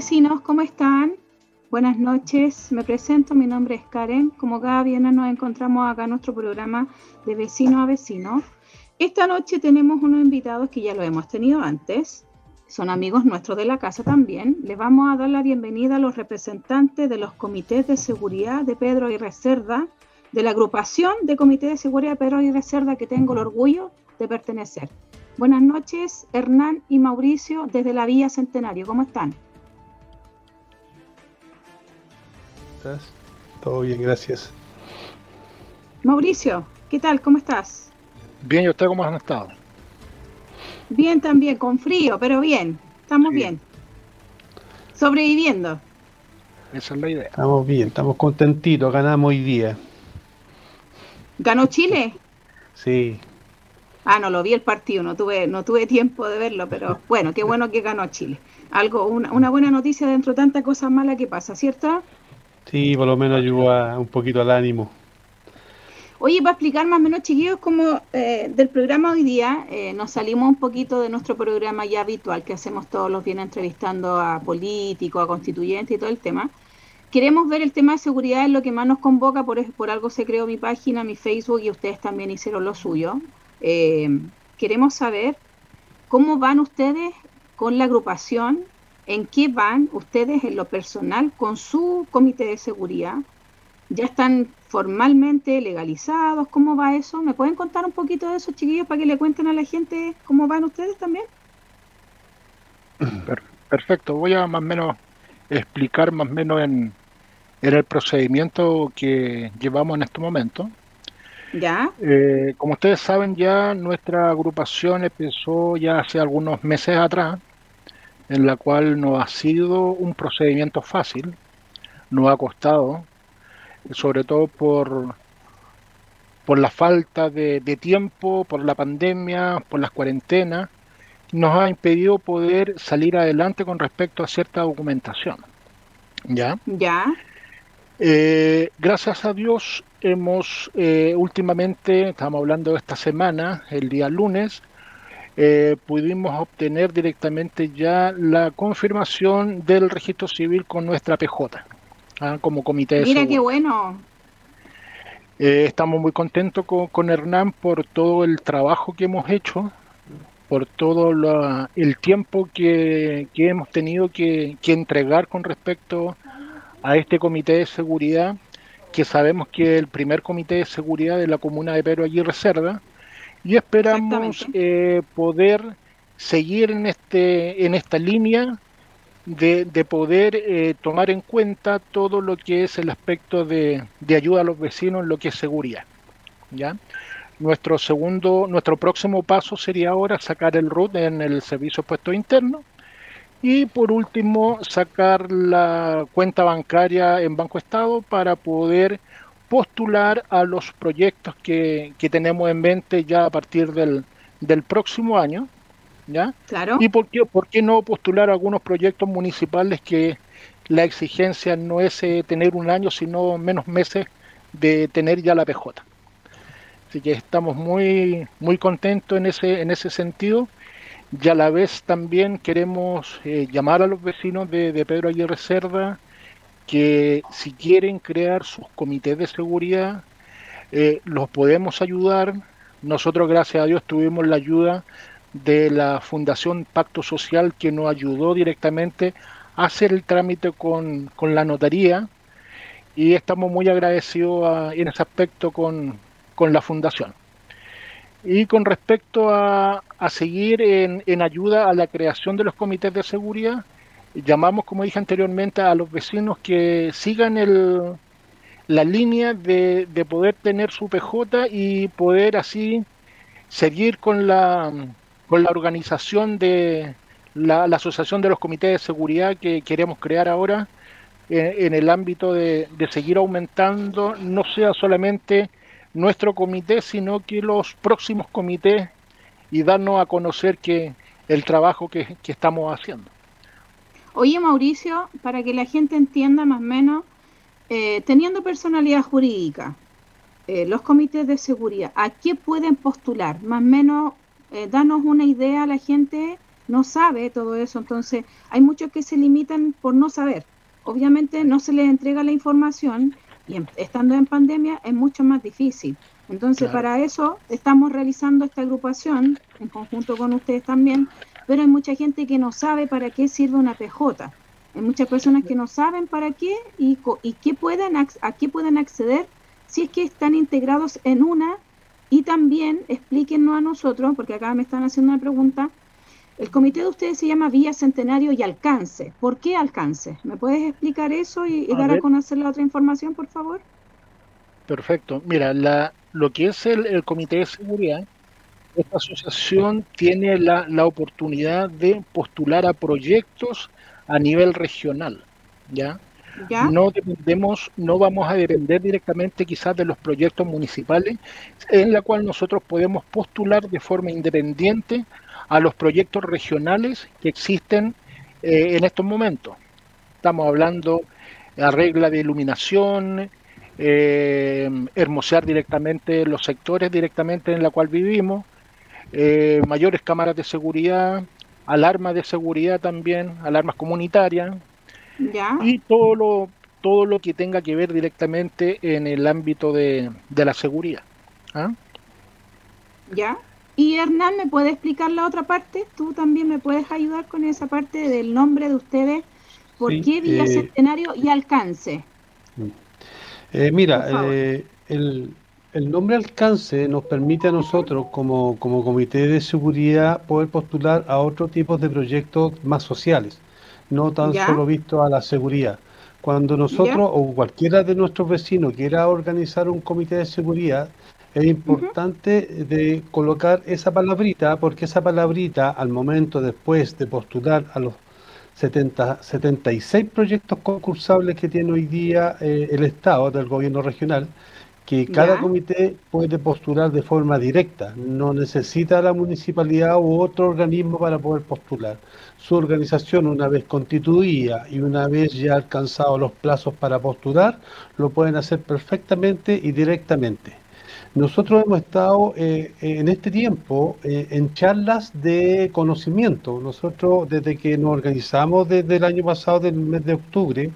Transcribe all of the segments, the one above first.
vecinos, ¿cómo están? Buenas noches, me presento, mi nombre es Karen. Como cada viernes nos encontramos acá en nuestro programa de vecino a vecino. Esta noche tenemos unos invitados que ya lo hemos tenido antes, son amigos nuestros de la casa también. Les vamos a dar la bienvenida a los representantes de los comités de seguridad de Pedro y Reserva, de la agrupación de comités de seguridad de Pedro y Reserva que tengo el orgullo de pertenecer. Buenas noches, Hernán y Mauricio, desde la Villa Centenario. ¿Cómo están? ¿Estás? Todo bien, gracias. Mauricio, ¿qué tal? ¿Cómo estás? Bien, ¿y usted cómo han estado? Bien también, con frío, pero bien. Estamos bien. Sobreviviendo. Esa es la idea. Estamos bien, estamos contentitos, ganamos hoy día. ¿Ganó Chile? Sí. Ah, no lo vi el partido, no tuve, no tuve tiempo de verlo, pero bueno, qué bueno que ganó Chile. Algo, una, una buena noticia dentro de tanta cosa mala que pasa, ¿cierto? Sí, por lo menos ayuda un poquito al ánimo. Oye, para explicar más o menos, chiquillos, como eh, del programa hoy día, eh, nos salimos un poquito de nuestro programa ya habitual que hacemos todos los días entrevistando a políticos, a constituyentes y todo el tema. Queremos ver el tema de seguridad, es lo que más nos convoca, por, por algo se creó mi página, mi Facebook y ustedes también hicieron lo suyo. Eh, queremos saber cómo van ustedes con la agrupación, en qué van ustedes en lo personal con su comité de seguridad. ¿Ya están formalmente legalizados? ¿Cómo va eso? ¿Me pueden contar un poquito de eso, chiquillos, para que le cuenten a la gente cómo van ustedes también? Perfecto, voy a más o menos explicar más o menos en, en el procedimiento que llevamos en este momento. Ya. Eh, como ustedes saben ya, nuestra agrupación empezó ya hace algunos meses atrás, en la cual no ha sido un procedimiento fácil, no ha costado, sobre todo por, por la falta de, de tiempo, por la pandemia, por las cuarentenas, nos ha impedido poder salir adelante con respecto a cierta documentación. ¿Ya? Ya. Eh, gracias a Dios hemos eh, últimamente, estamos hablando de esta semana, el día lunes, eh, pudimos obtener directamente ya la confirmación del registro civil con nuestra PJ, ¿ah? como comité de Mira seguridad. qué bueno. Eh, estamos muy contentos con, con Hernán por todo el trabajo que hemos hecho, por todo la- el tiempo que, que hemos tenido que, que entregar con respecto a este comité de seguridad, que sabemos que es el primer comité de seguridad de la comuna de Pedro Aguirre Cerda, y esperamos eh, poder seguir en, este, en esta línea de, de poder eh, tomar en cuenta todo lo que es el aspecto de, de ayuda a los vecinos en lo que es seguridad. ¿ya? Nuestro segundo, nuestro próximo paso sería ahora sacar el RUT en el servicio puesto interno y por último sacar la cuenta bancaria en Banco Estado para poder postular a los proyectos que, que tenemos en mente ya a partir del, del próximo año. ¿ya? Claro. ¿Y por qué, por qué no postular algunos proyectos municipales que la exigencia no es eh, tener un año, sino menos meses de tener ya la PJ? Así que estamos muy, muy contentos en ese, en ese sentido. Y a la vez también queremos eh, llamar a los vecinos de, de Pedro Aguirre Cerda que si quieren crear sus comités de seguridad, eh, los podemos ayudar. Nosotros, gracias a Dios, tuvimos la ayuda de la Fundación Pacto Social que nos ayudó directamente a hacer el trámite con, con la notaría y estamos muy agradecidos en ese aspecto con, con la Fundación. Y con respecto a, a seguir en, en ayuda a la creación de los comités de seguridad, llamamos, como dije anteriormente, a los vecinos que sigan el, la línea de, de poder tener su PJ y poder así seguir con la, con la organización de la, Asociación de los Comités de Seguridad que queremos crear ahora en, en el ámbito de, de seguir aumentando, no sea solamente nuestro comité, sino que los próximos comités y darnos a conocer que el trabajo que, que estamos haciendo. Oye, Mauricio, para que la gente entienda más o menos, eh, teniendo personalidad jurídica, eh, los comités de seguridad, ¿a qué pueden postular? Más o menos, eh, danos una idea la gente no sabe todo eso, entonces hay muchos que se limitan por no saber. Obviamente no se les entrega la información y estando en pandemia es mucho más difícil. Entonces para eso estamos realizando esta agrupación en conjunto con ustedes también, pero hay mucha gente que no sabe para qué sirve una PJ. Hay muchas personas que no saben para qué y, y qué pueden, a qué pueden acceder si es que están integrados en una y también explíquenos a nosotros, porque acá me están haciendo una pregunta, el comité de ustedes se llama Vía Centenario y Alcance. ¿Por qué Alcance? ¿Me puedes explicar eso y, dar a conocer la otra información, por favor? Perfecto. Mira, la, lo que es el, Comité de Seguridad, esta asociación tiene la, la oportunidad de postular a proyectos a nivel regional, ¿ya? No dependemos, no vamos a depender directamente quizás de los proyectos municipales, en la cual nosotros podemos postular de forma independiente a los proyectos regionales que existen eh, en estos momentos. Estamos hablando de regla de iluminación, eh, hermosear directamente los sectores directamente en la cual vivimos, eh, mayores cámaras de seguridad, alarmas de seguridad también, alarmas comunitarias, y todo lo, todo lo que tenga que ver directamente en el ámbito de, la seguridad. ¿ah? ¿Ya? Y Hernán, ¿me puede explicar la otra parte? ¿Tú también me puedes ayudar con esa parte del nombre de ustedes? ¿Por qué Villa Centenario y Alcance? Eh, mira, eh, el, el nombre alcance nos permite a nosotros como, como comité de seguridad poder postular a otro tipo de proyectos más sociales, no tan solo visto a la seguridad. Cuando nosotros o cualquiera de nuestros vecinos quiera organizar un comité de seguridad, es importante de colocar esa palabrita, porque esa palabrita al momento después de postular a los 70, 76 proyectos concursables que tiene hoy día eh, el Estado del gobierno regional, que cada comité puede postular de forma directa, no necesita la municipalidad u otro organismo para poder postular. Su organización, una vez constituida y una vez ya alcanzado los plazos para postular, lo pueden hacer perfectamente y directamente. Nosotros hemos estado eh, en este tiempo eh, en charlas de conocimiento. Nosotros, desde que nos organizamos desde el año pasado, del mes de octubre,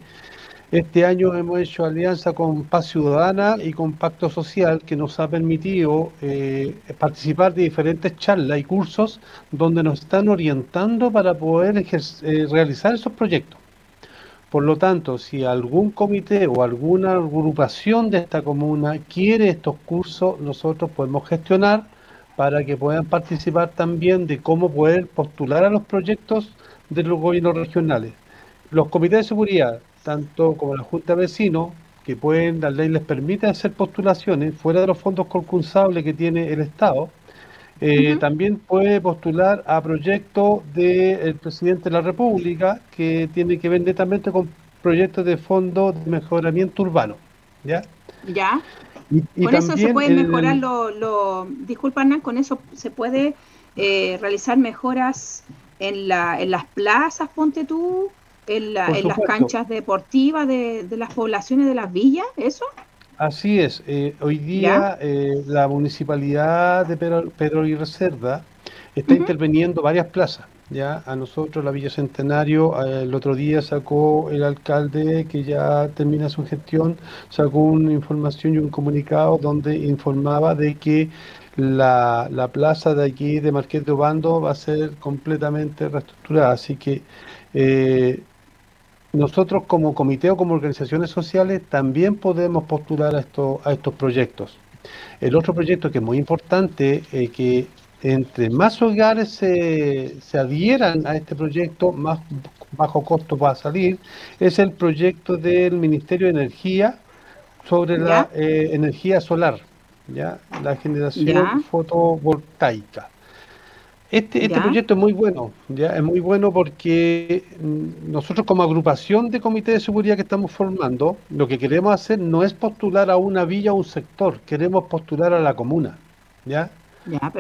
este año hemos hecho alianza con Paz Ciudadana y con Pacto Social que nos ha permitido eh, participar de diferentes charlas y cursos donde nos están orientando para poder eh, realizar esos proyectos. Por lo tanto, si algún comité o alguna agrupación de esta comuna quiere estos cursos, nosotros podemos gestionar para que puedan participar también de cómo poder postular a los proyectos de los gobiernos regionales. Los comités de seguridad tanto como la Junta de Vecinos, que pueden, la ley les permite hacer postulaciones fuera de los fondos concursables que tiene el Estado, eh, también puede postular a proyectos del presidente de la República que tiene que ver netamente con proyectos de fondos de mejoramiento urbano. ¿Ya? Ya. con eso se puede mejorar lo, lo disculpa con eso se puede eh, realizar mejoras en, la, en las plazas, ponte tú, en, las canchas deportivas de, las poblaciones de las villas, ¿eso? Así es. Eh, hoy día eh, la municipalidad de Pedro, y Reserva está interviniendo varias plazas. Ya a nosotros la Villa Centenario el otro día sacó el alcalde que ya termina su gestión, sacó una información y un comunicado donde informaba de que la, la plaza de aquí de Marqués de Obando va a ser completamente reestructurada, así que eh, nosotros como comité o como organizaciones sociales también podemos postular a, esto, a estos proyectos. El otro proyecto que es muy importante, eh, que entre más hogares se, se, adhieran a este proyecto, más bajo costo va a salir, es el proyecto del Ministerio de Energía sobre la eh, energía solar, ya la generación fotovoltaica. Este, este proyecto es muy bueno, ya es muy bueno porque mm, nosotros como agrupación de comité de seguridad que estamos formando, lo que queremos hacer no es postular a una villa o un sector, queremos postular a la comuna, ¿ya?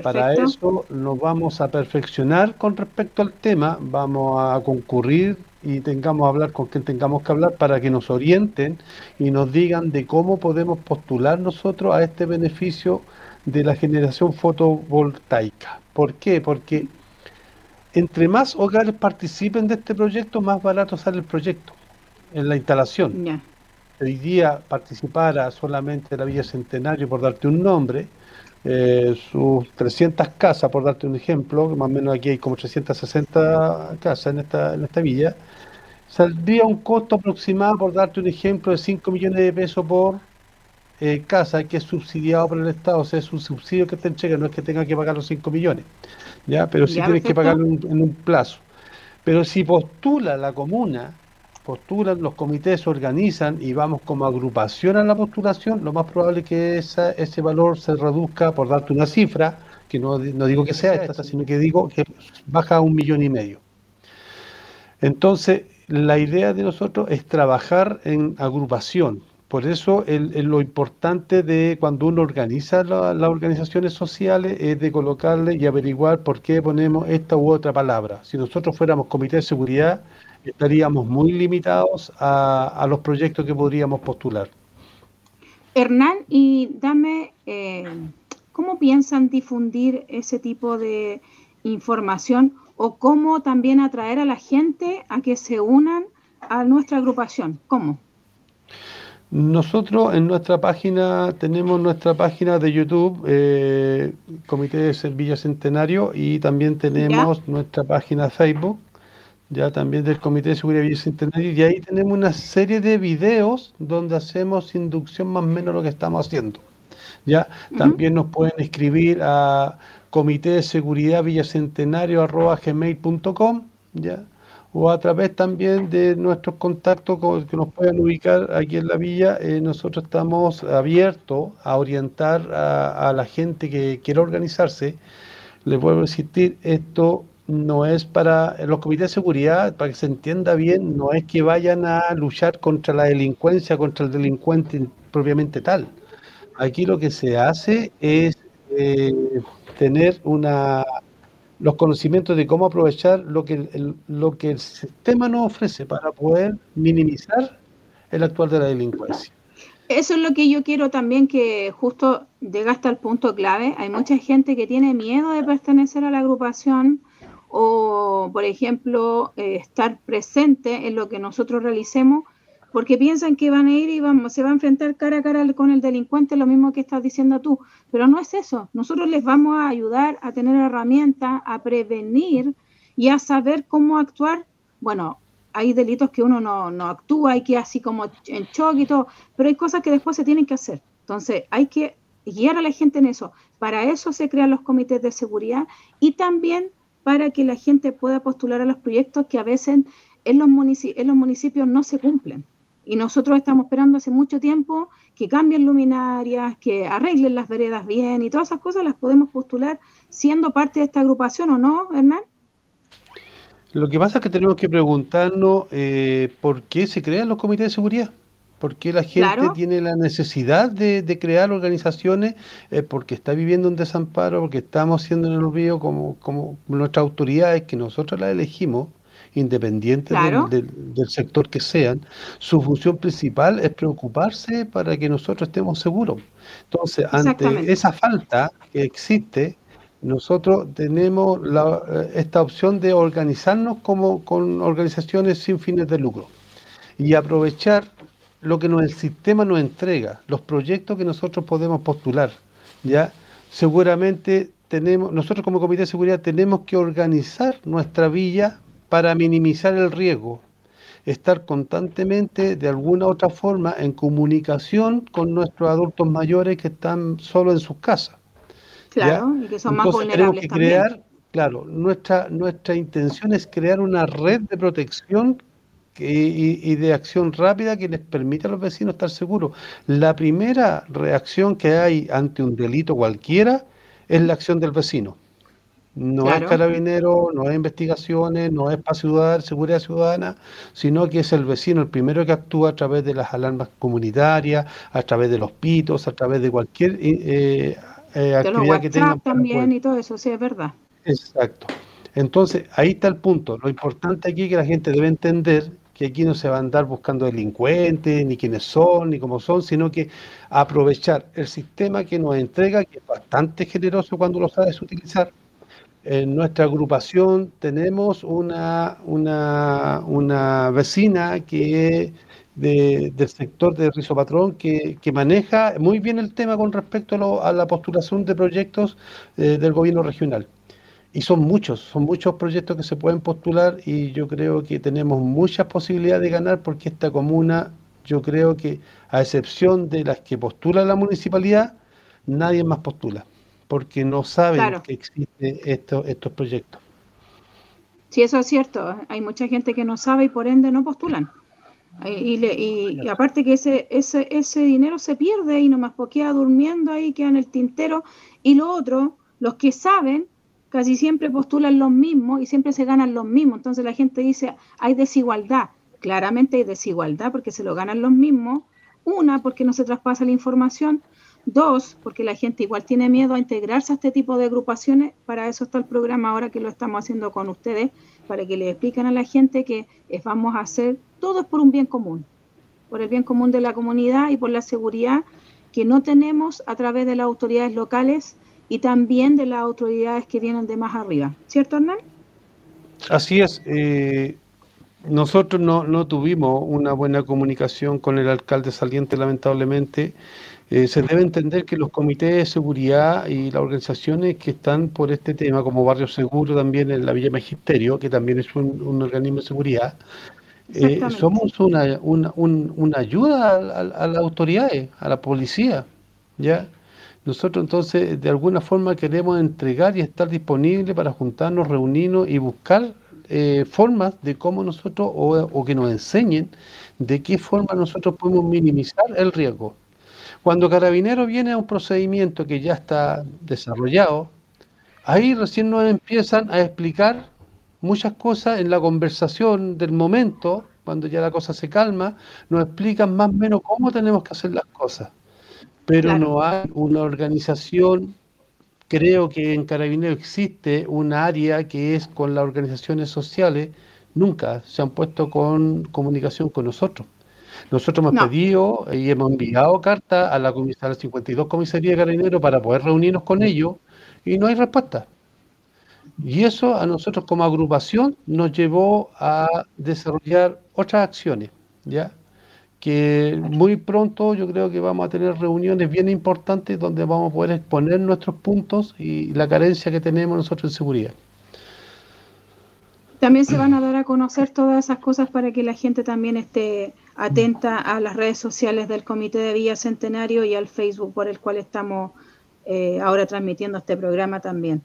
Para eso nos vamos a perfeccionar con respecto al tema, vamos a concurrir y tengamos a hablar con quien tengamos que hablar para que nos orienten y nos digan de cómo podemos postular nosotros a este beneficio de la generación fotovoltaica. ¿Por qué? Porque entre más hogares participen de este proyecto, más barato sale el proyecto en la instalación. Hoy día participara solamente la Villa Centenario, por darte un nombre, eh, sus 300 casas, por darte un ejemplo, más o menos aquí hay como 360 casas en esta, en esta villa, saldría un costo aproximado, por darte un ejemplo, de 5 millones de pesos por eh, casa que es subsidiado por el Estado, o sea, es un subsidio que te entrega, no es que tenga que pagar los 5 millones, ya pero sí tienes que pagarlo en, un plazo. Pero si postula la comuna, postulan, los comités se organizan y vamos como agrupación a la postulación, lo más probable es que esa, ese valor se reduzca, por darte una cifra, que no, no digo que sea esta, sino que digo que baja a un millón y medio. Entonces, la idea de nosotros es trabajar en agrupación, por eso lo importante de cuando uno organiza las organizaciones sociales es de colocarle y averiguar por qué ponemos esta u otra palabra. Si nosotros fuéramos comité de seguridad, estaríamos muy limitados a, los proyectos que podríamos postular. Hernán, y dame, eh, ¿cómo piensan difundir ese tipo de información o cómo también atraer a la gente a que se unan a nuestra agrupación? ¿Cómo? Nosotros en nuestra página tenemos nuestra página de YouTube, eh, Comité de Servicio Centenario, y también tenemos nuestra página Facebook, ya también del Comité de Seguridad Villa Centenario, y ahí tenemos una serie de videos donde hacemos inducción más o menos lo que estamos haciendo. Ya. También nos pueden escribir a comité de seguridad villacentenario arroba gmail.com, ya o a través también de nuestros contactos que nos puedan ubicar aquí en la villa, eh, nosotros estamos abiertos a orientar a, la gente que quiera organizarse. Les vuelvo a insistir, esto no es para los comités de seguridad, para que se entienda bien, no es que vayan a luchar contra la delincuencia, contra el delincuente propiamente tal. Aquí lo que se hace es eh, tener una los conocimientos de cómo aprovechar lo que el, lo que el sistema nos ofrece para poder minimizar el actual de la delincuencia. Eso es lo que yo quiero también que justo llega hasta el punto clave. Hay mucha gente que tiene miedo de pertenecer a la agrupación o, por ejemplo, eh, estar presente en lo que nosotros realicemos porque piensan que van a ir y vamos, se va a enfrentar cara a cara con el delincuente, lo mismo que estás diciendo tú, pero no es eso. Nosotros les vamos a ayudar a tener herramientas, a prevenir y a saber cómo actuar. Bueno, hay delitos que uno no, no actúa, hay que así como en choque y todo, pero hay cosas que después se tienen que hacer. Entonces, hay que guiar a la gente en eso. Para eso se crean los comités de seguridad y también para que la gente pueda postular a los proyectos que a veces en los, en los municipios no se cumplen. Y nosotros estamos esperando hace mucho tiempo que cambien luminarias, que arreglen las veredas bien y todas esas cosas las podemos postular siendo parte de esta agrupación o no, Hernán. Lo que pasa es que tenemos que preguntarnos eh, por qué se crean los comités de seguridad. ¿Por qué la gente tiene la necesidad de, crear organizaciones? Eh, porque está viviendo un desamparo, porque estamos siendo en el olvido como, como nuestras autoridades que nosotros las elegimos independiente del, sector que sean, su función principal es preocuparse para que nosotros estemos seguros. Entonces, ante esa falta que existe, nosotros tenemos eh, esta opción de organizarnos como con organizaciones sin fines de lucro y aprovechar lo que el sistema nos entrega, los proyectos que nosotros podemos postular. Ya seguramente tenemos, nosotros como Comité de Seguridad tenemos que organizar nuestra villa para minimizar el riesgo, estar constantemente de alguna u otra forma en comunicación con nuestros adultos mayores que están solo en sus casas. Claro, y que son más vulnerables que crear, Claro, nuestra, nuestra intención es crear una red de protección y, de acción rápida que les permita a los vecinos estar seguros. La primera reacción que hay ante un delito cualquiera es la acción del vecino. No es carabinero, no es investigaciones, no es para ciudad, seguridad ciudadana, sino que es el vecino el primero que actúa a través de las alarmas comunitarias, a través de los pitos, a través de cualquier eh, eh, actividad que tenga. también y todo eso, sí, es verdad. Exacto. Entonces, ahí está el punto. Lo importante aquí es que la gente debe entender que aquí no se va a andar buscando delincuentes, ni quiénes son, ni cómo son, sino que aprovechar el sistema que nos entrega, que es bastante generoso cuando lo sabes utilizar, en nuestra agrupación tenemos una, una, una vecina que del sector de Rizopatrón que, que maneja muy bien el tema con respecto a, la postulación de proyectos eh, del gobierno regional. Y son muchos, son muchos proyectos que se pueden postular y yo creo que tenemos muchas posibilidades de ganar porque esta comuna, yo creo que a excepción de las que postula la municipalidad, nadie más postula porque no saben que existen estos, estos proyectos. Sí, eso es cierto. Hay mucha gente que no sabe y por ende no postulan. Y, y, aparte que ese, ese, ese dinero se pierde y nomás queda durmiendo ahí, queda en el tintero. Y lo otro, los que saben, casi siempre postulan los mismos y siempre se ganan los mismos. Entonces la gente dice, hay desigualdad. Claramente hay desigualdad porque se lo ganan los mismos. Una, porque no se traspasa la información. Dos, porque la gente igual tiene miedo a integrarse a este tipo de agrupaciones. Para eso está el programa ahora que lo estamos haciendo con ustedes, para que le expliquen a la gente que vamos a hacer todo es por un bien común, por el bien común de la comunidad y por la seguridad que no tenemos a través de las autoridades locales y también de las autoridades que vienen de más arriba. ¿Cierto, Hernán? Así es. Eh, nosotros no, no tuvimos una buena comunicación con el alcalde saliente, lamentablemente. Eh, se debe entender que los comités de seguridad y las organizaciones que están por este tema, como Barrio Seguro también en la Villa Magisterio, que también es un, organismo de seguridad, eh, somos una, una, una ayuda a, a, las autoridades, a la policía, ¿ya? Nosotros entonces de alguna forma queremos entregar y estar disponibles para juntarnos, reunirnos y buscar eh, formas de cómo nosotros, o, o que nos enseñen de qué forma nosotros podemos minimizar el riesgo. Cuando Carabinero viene a un procedimiento que ya está desarrollado, ahí recién nos empiezan a explicar muchas cosas en la conversación del momento, cuando ya la cosa se calma, nos explican más o menos cómo tenemos que hacer las cosas. Pero no hay una organización, creo que en Carabinero existe un área que es con las organizaciones sociales, nunca se han puesto con comunicación con nosotros. Nosotros hemos pedido y hemos enviado cartas a la, comisaría, 52 Comisaría de Carabineros para poder reunirnos con ellos y no hay respuesta. Y eso a nosotros como agrupación nos llevó a desarrollar otras acciones, ¿ya? que muy pronto yo creo que vamos a tener reuniones bien importantes donde vamos a poder exponer nuestros puntos y la carencia que tenemos nosotros en seguridad. También se van a dar a conocer todas esas cosas para que la gente también esté atenta a las redes sociales del Comité de Villa Centenario y al Facebook por el cual estamos eh, ahora transmitiendo este programa también.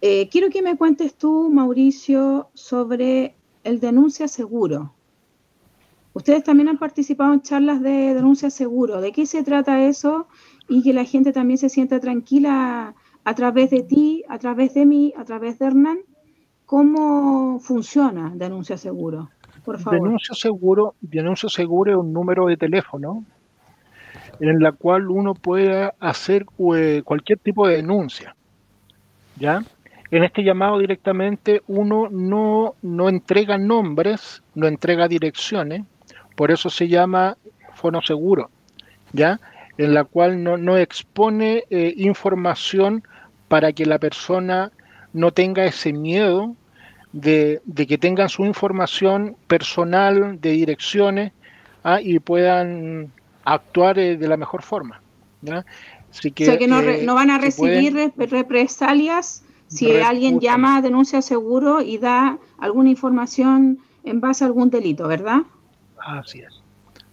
Eh, quiero que me cuentes tú, Mauricio, sobre el denuncia seguro. Ustedes también han participado en charlas de denuncia seguro. ¿De qué se trata eso? Y que la gente también se sienta tranquila a través de ti, a través de mí, a través de Hernán. ¿Cómo funciona Denuncia Seguro? Denuncio seguro, denuncio seguro es un número de teléfono en la cual uno puede hacer eh, cualquier tipo de denuncia. ¿Ya? En este llamado directamente uno no, no entrega nombres, no entrega direcciones, por eso se llama fono seguro, ¿ya? En la cual no, no expone eh, información para que la persona no tenga ese miedo de, que tengan su información personal de direcciones ¿ah? y puedan actuar eh, de la mejor forma. Así que, o sea que no, eh, van a recibir represalias si alguien llama a denuncia seguro y da alguna información en base a algún delito, ¿verdad? Así es.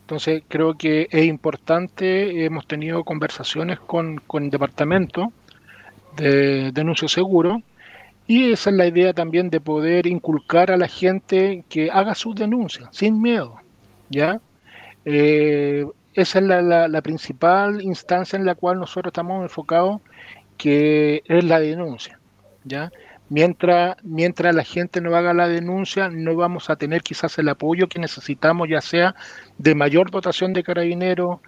Entonces creo que es importante, hemos tenido conversaciones con, con el departamento de denuncia seguro y esa es la idea también de poder inculcar a la gente que haga sus denuncias sin miedo, ¿ya? Eh, esa es la, principal instancia en la cual nosotros estamos enfocados, que es la denuncia, ¿ya? Mientras, mientras la gente no haga la denuncia, no vamos a tener quizás el apoyo que necesitamos, ya sea de mayor dotación de carabineros,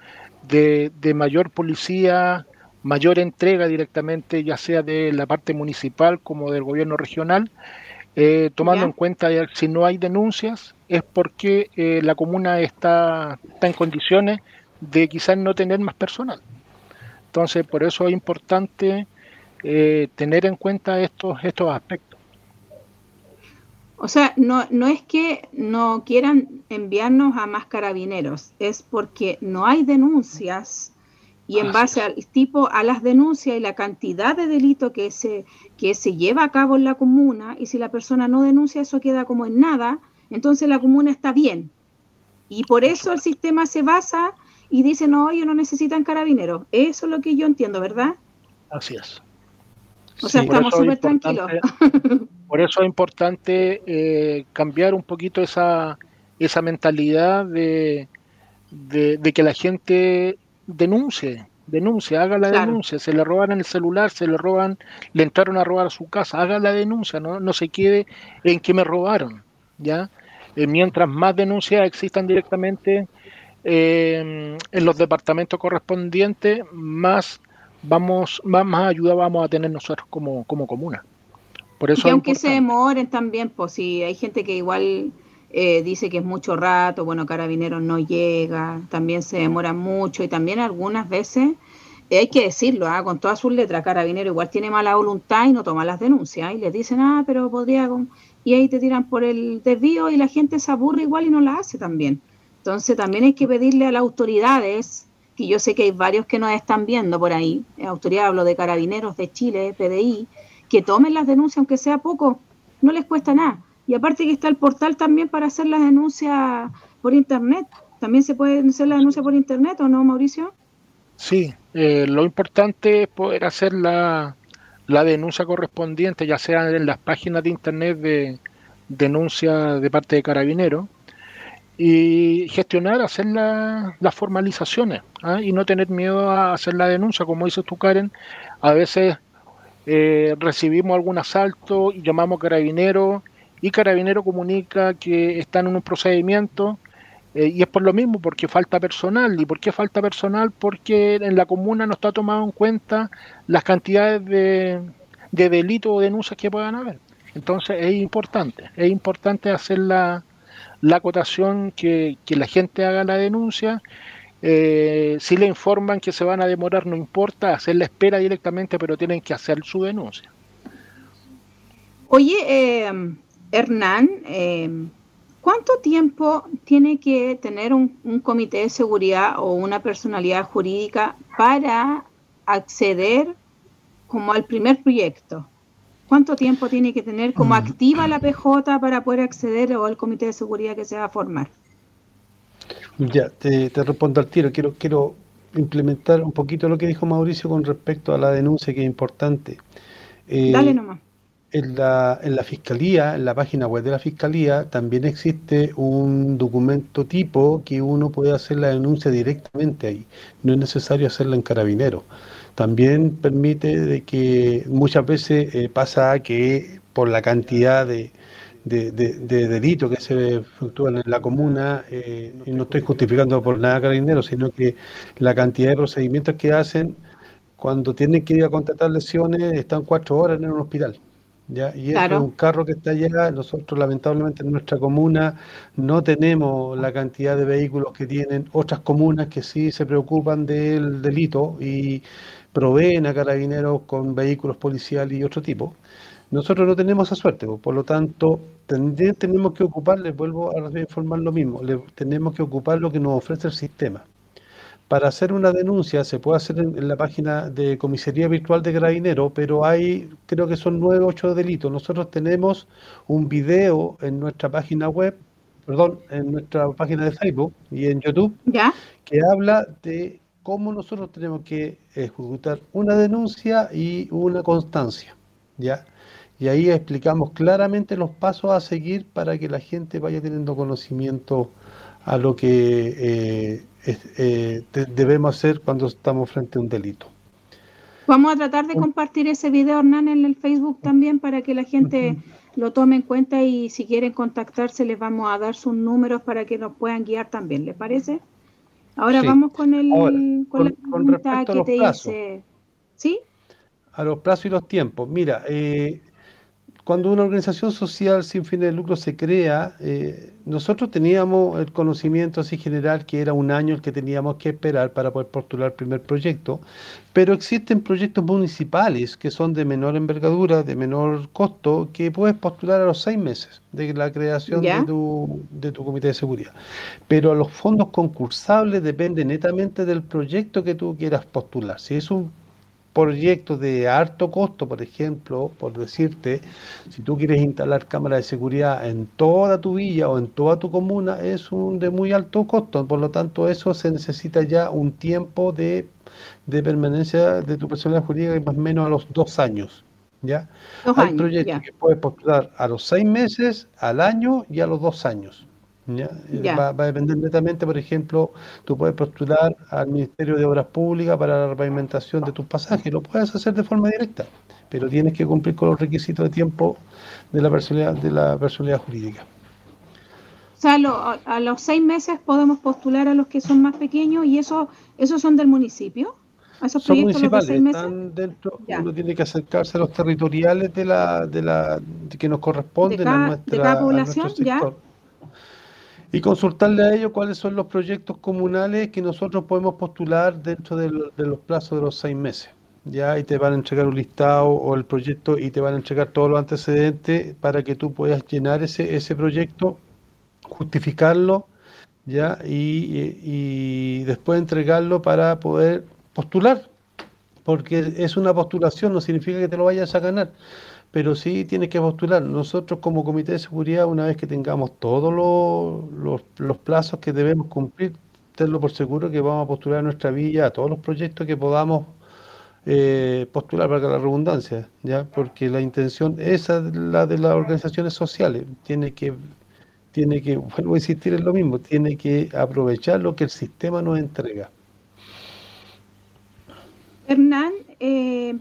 de, de mayor policía, mayor entrega directamente, ya sea de la parte municipal como del gobierno regional, eh, tomando en cuenta que si no hay denuncias es porque eh, la comuna está, está en condiciones de quizás no tener más personal. Entonces, por eso es importante eh, tener en cuenta estos, estos aspectos. O sea, no, no es que no quieran enviarnos a más carabineros, es porque no hay denuncias y en base al tipo, a las denuncias y la cantidad de delito que se, que se lleva a cabo en la comuna, y si la persona no denuncia, eso queda como en nada, entonces la comuna está bien. Y por eso el sistema se basa y dice, no, ellos no necesitan carabineros. Eso es lo que yo entiendo, ¿verdad? Así es. O sea, estamos súper tranquilos. por eso es importante eh, cambiar un poquito esa, esa mentalidad de, de, que la gente denuncie, denuncie, haga la denuncia, se le roban el celular, se le roban, le entraron a robar a su casa, haga la denuncia, no, no se quede en que me robaron, ¿ya? Eh, mientras más denuncias existan directamente eh, en los departamentos correspondientes, más vamos, más, más ayuda vamos a tener nosotros como, como comuna. Por eso y aunque se demoren también, pues si hay gente que igual eh, dice que es mucho rato, bueno, Carabineros no llega, también se demora mucho y también algunas veces, eh, hay que decirlo, ¿ah? con todas sus letras, Carabinero igual tiene mala voluntad y no toma las denuncias y les dicen, ah, pero podría, y ahí te tiran por el desvío y la gente se aburre igual y no la hace también. Entonces también hay que pedirle a las autoridades, que yo sé que hay varios que nos están viendo por ahí, autoridad hablo de Carabineros de Chile, PDI, que tomen las denuncias, aunque sea poco, no les cuesta nada y aparte que está el portal también para hacer las denuncias por internet. ¿También se puede hacer la denuncia por internet o no, Mauricio? Sí, eh, lo importante es poder hacer la, denuncia correspondiente, ya sea en las páginas de internet de denuncia de parte de Carabinero, y gestionar, hacer las formalizaciones ¿ah? y no tener miedo a hacer la denuncia, como dices tú, Karen. A veces eh, recibimos algún asalto y llamamos a Carabinero y Carabinero comunica que están en un procedimiento eh, y es por lo mismo, porque falta personal. ¿Y por qué falta personal? Porque en la comuna no está tomado en cuenta las cantidades de, delitos o denuncias que puedan haber. Entonces es importante, es importante hacer la, acotación que, la gente haga la denuncia. Eh, si le informan que se van a demorar, no importa, hacer la espera directamente, pero tienen que hacer su denuncia. Oye, eh, Hernán, eh, ¿cuánto tiempo tiene que tener un, comité de seguridad o una personalidad jurídica para acceder como al primer proyecto? ¿Cuánto tiempo tiene que tener como mm. activa la PJ para poder acceder o al comité de seguridad que se va a formar? Ya, te, respondo al tiro. Quiero, quiero implementar un poquito lo que dijo Mauricio con respecto a la denuncia que es importante. Eh, Dale nomás en la, Fiscalía, en la página web de la Fiscalía, también existe un documento tipo que uno puede hacer la denuncia directamente ahí. No es necesario hacerla en carabinero. También permite de que muchas veces eh, pasa que por la cantidad de, de, delitos que se efectúan en la comuna, eh, y no estoy justificando por nada carabinero, sino que la cantidad de procedimientos que hacen cuando tienen que ir a contratar lesiones están cuatro horas en un hospital. ¿Ya? Y es un carro que está allá. Nosotros, lamentablemente, en nuestra comuna no tenemos la cantidad de vehículos que tienen otras comunas que sí se preocupan del delito y proveen a carabineros con vehículos policiales y otro tipo. Nosotros no tenemos esa suerte, por lo tanto, tenemos que ocupar, les vuelvo a informar lo mismo, tenemos que ocupar lo que nos ofrece el sistema. Para hacer una denuncia se puede hacer en, la página de comisaría virtual de Carabinero, pero hay, creo que son nueve o ocho delitos. Nosotros tenemos un video en nuestra página web, perdón, en nuestra página de Facebook y en YouTube, que habla de cómo nosotros tenemos que ejecutar una denuncia y una constancia, ¿ya? Y ahí explicamos claramente los pasos a seguir para que la gente vaya teniendo conocimiento a lo que eh, eh, debemos hacer cuando estamos frente a un delito. Vamos a tratar de compartir ese video, Hernán, en el Facebook también para que la gente lo tome en cuenta y si quieren contactarse les vamos a dar sus números para que nos puedan guiar también, ¿les parece? Ahora vamos con el con, la pregunta que te hice. ¿Sí? A los plazos y los tiempos. Mira, eh, cuando una organización social sin fines de lucro se crea, eh, nosotros teníamos el conocimiento así general que era un año el que teníamos que esperar para poder postular el primer proyecto, pero existen proyectos municipales que son de menor envergadura, de menor costo, que puedes postular a los seis meses de la creación de tu, de tu comité de seguridad. Pero los fondos concursables dependen netamente del proyecto que tú quieras postular. Si es un proyectos de alto costo, por ejemplo, por decirte, si tú quieres instalar cámaras de seguridad en toda tu villa o en toda tu comuna, es un de muy alto costo. Por lo tanto, eso se necesita ya un tiempo de, permanencia de tu personalidad jurídica más o menos a los dos años. ¿ya? Hay proyectos que puedes postular a los seis meses, al año y a los dos años. Va, a depender netamente, por ejemplo, tú puedes postular al Ministerio de Obras Públicas para la pavimentación de tus pasajes, lo puedes hacer de forma directa, pero tienes que cumplir con los requisitos de tiempo de la personalidad, de la personalidad jurídica. O sea, a los seis meses podemos postular a los que son más pequeños y eso, esos son del municipio. esos son municipales, están dentro, uno tiene que acercarse a los territoriales de la, de la que nos corresponden a nuestra, de cada población, ya y consultarle a ellos cuáles son los proyectos comunales que nosotros podemos postular dentro de, los plazos de los seis meses. Ya, y te van a entregar un listado o el proyecto y te van a entregar todos los antecedentes para que tú puedas llenar ese, ese proyecto, justificarlo, ya, y, y después entregarlo para poder postular. Porque es una postulación, no significa que te lo vayas a ganar pero sí tienes que postular. Nosotros como Comité de Seguridad, una vez que tengamos todos los, los, plazos que debemos cumplir, tenlo por seguro que vamos a postular a nuestra villa a todos los proyectos que podamos eh, postular para la redundancia, ya porque la intención esa es la de las organizaciones sociales, tiene que tiene que, vuelvo a insistir en lo mismo, tiene que aprovechar lo que el sistema nos entrega. Hernán, eh,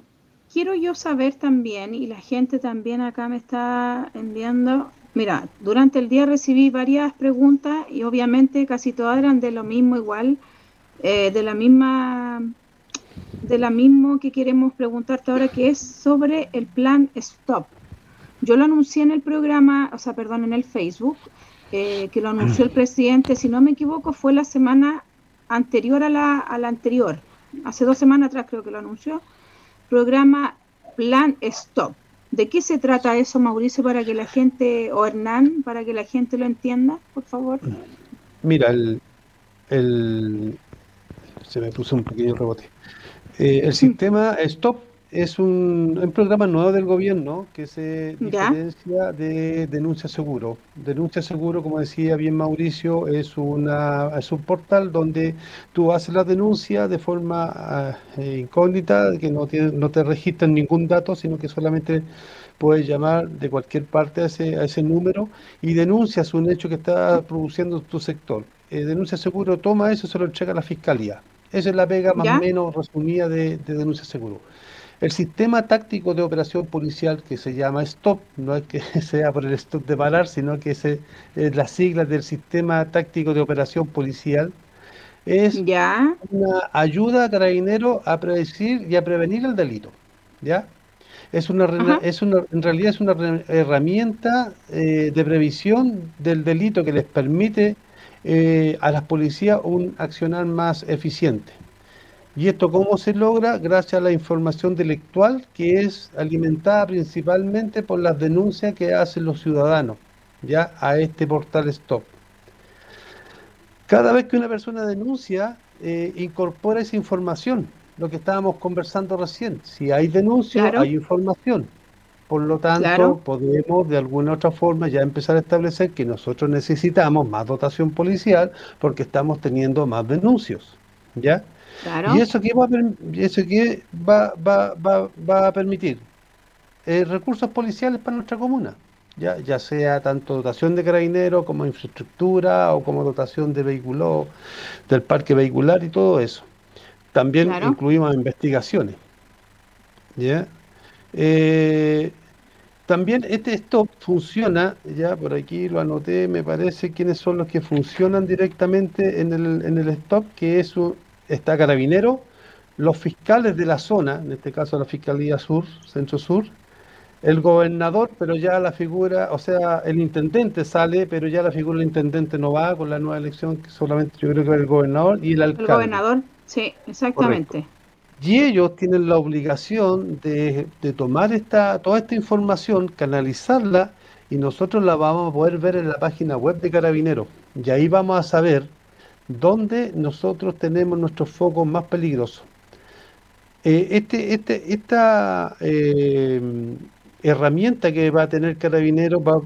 quiero yo saber también, y la gente también acá me está enviando, mira, durante el día recibí varias preguntas y obviamente casi todas eran de lo mismo igual, eh, de la misma, de la mismo que queremos preguntarte ahora, que es sobre el plan Stop. Yo lo anuncié en el programa, o sea, perdón, en el Facebook, eh, que lo anunció el presidente, si no me equivoco, fue la semana anterior a la, a la anterior, hace dos semanas atrás creo que lo anunció programa Plan Stop. ¿De qué se trata eso, Mauricio, para que la gente, o Hernán, para que la gente lo entienda, por favor? Mira, el, el se me puso un pequeño rebote. Eh, el sistema Stop es un, programa nuevo del gobierno que se diferencia de Denuncia Seguro. Denuncia Seguro, como decía bien Mauricio, es, una, es un portal donde tú haces la denuncia de forma ah, eh, incógnita, que no, tiene, no te registran ningún dato, sino que solamente puedes llamar de cualquier parte a ese, a ese número y denuncias un hecho que está produciendo tu sector. Eh, denuncia Seguro toma eso y se lo entrega a la Fiscalía. Esa es la pega más o menos resumida de, de Denuncia Seguro. El sistema táctico de operación policial que se llama STOP, no es que sea por el stop de parar, sino que es, la sigla del sistema táctico de operación policial, es una ayuda a carabineros a predecir y a prevenir el delito. ¿Ya? Es una, es una, en realidad es una herramienta eh, de previsión del delito que les permite eh, a las policías un accionar más eficiente. ¿Y esto cómo se logra? Gracias a la información delictual que es alimentada principalmente por las denuncias que hacen los ciudadanos ya a este portal Stop. Cada vez que una persona denuncia, eh, incorpora esa información, lo que estábamos conversando recién. Si hay denuncia, hay información. Por lo tanto, podemos de alguna otra forma ya empezar a establecer que nosotros necesitamos más dotación policial porque estamos teniendo más denuncios. ¿Ya? ¿Y eso qué va a, eso va, va, va, va a permitir? Eh, recursos policiales para nuestra comuna, ya, ya sea tanto dotación de carabineros como infraestructura o como dotación de vehículos, del parque vehicular y todo eso. También incluimos investigaciones. ¿ya? Eh, también este stop funciona, ya por aquí lo anoté, me parece quiénes son los que funcionan directamente en el, en el stop, que es un, está Carabinero, los fiscales de la zona, en este caso la Fiscalía Sur, Centro Sur, el gobernador, pero ya la figura, o sea, el intendente sale, pero ya la figura del intendente no va con la nueva elección, que solamente yo creo que el gobernador y el alcalde. El gobernador, sí, exactamente. Y ellos tienen la obligación de, de, tomar esta toda esta información, canalizarla, y nosotros la vamos a poder ver en la página web de Carabineros. Y ahí vamos a saber dónde nosotros tenemos nuestros focos más peligrosos. Eh, este, este, esta eh, herramienta que va a tener Carabineros, va,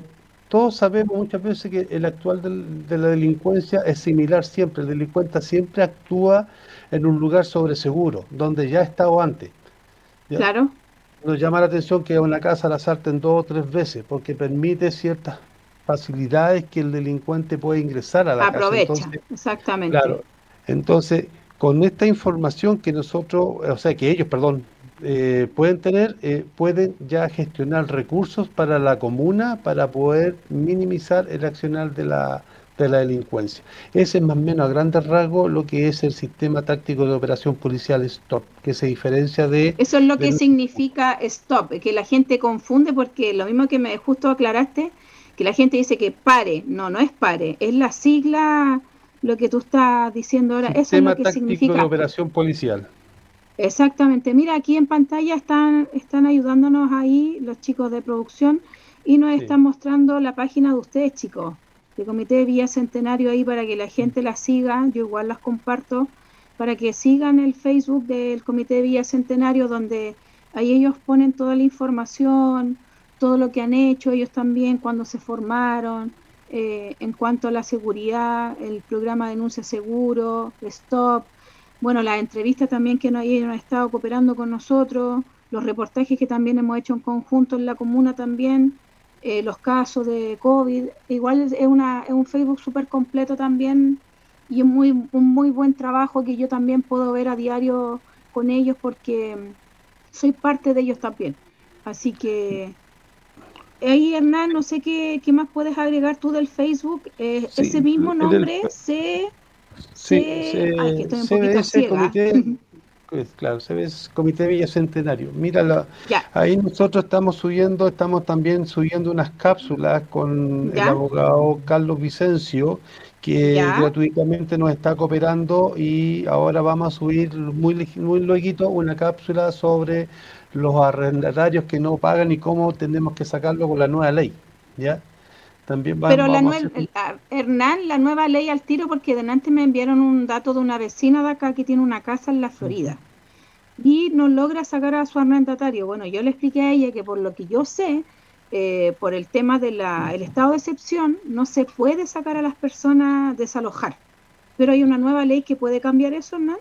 todos sabemos muchas veces que el actual de la delincuencia es similar siempre, el delincuente siempre actúa en un lugar sobre seguro, donde ya ha estado antes. Claro. Nos llama la atención que una casa la salten dos o tres veces, porque permite ciertas facilidades que el delincuente puede ingresar a la casa. Aprovecha, exactamente. Claro, entonces, con esta información que nosotros, o sea, que ellos, perdón, eh, pueden tener, eh, pueden ya gestionar recursos para la comuna para poder minimizar el accionar de la, de la delincuencia. Ese es más o menos a grandes rasgos lo que es el sistema táctico de operación policial STOP, que se diferencia de... Eso es lo que significa STOP, que la gente confunde porque lo mismo que me justo aclaraste, que la gente dice que pare, no, no es pare, es la sigla, lo que tú estás diciendo ahora, eso es lo que táctico de operación policial. Exactamente. Mira, aquí en pantalla están, están ayudándonos ahí los chicos de producción y nos están mostrando la página de ustedes, chicos, de Comité de Villa Centenario ahí para que la gente la siga. Yo igual las comparto para que sigan el Facebook del Comité de Villa Centenario donde ahí ellos ponen toda la información, todo lo que han hecho, ellos también cuando se formaron, eh, en cuanto a la seguridad, el programa Denuncia Seguro, Stop, bueno, las entrevistas también que nos han estado cooperando con nosotros, los reportajes que también hemos hecho en conjunto en la comuna también, eh, los casos de COVID, igual es, una, es un Facebook súper completo también y es muy, un muy buen trabajo que yo también puedo ver a diario con ellos porque soy parte de ellos también. Así que ahí Hernán, no sé qué, qué más puedes agregar tú del Facebook, eh, ese mismo nombre se Sí, se, ve ese comité, pues, claro, ese comité Bicentenario. Mira, ahí nosotros estamos subiendo, estamos también subiendo unas cápsulas con el abogado Carlos Vicencio, que gratuitamente nos está cooperando y ahora vamos a subir muy, muy luego una cápsula sobre los arrendatarios que no pagan y cómo tenemos que sacarlo con la nueva ley. ¿Ya? Pero la Hernán, la nueva ley al tiro, porque delante me enviaron un dato de una vecina de acá que tiene una casa en la Florida y no logra sacar a su arrendatario. Bueno, yo le expliqué a ella que por lo que yo sé, eh, por el tema del estado de excepción, no se puede sacar a las personas desalojar. Pero hay una nueva ley que puede cambiar eso, Hernán.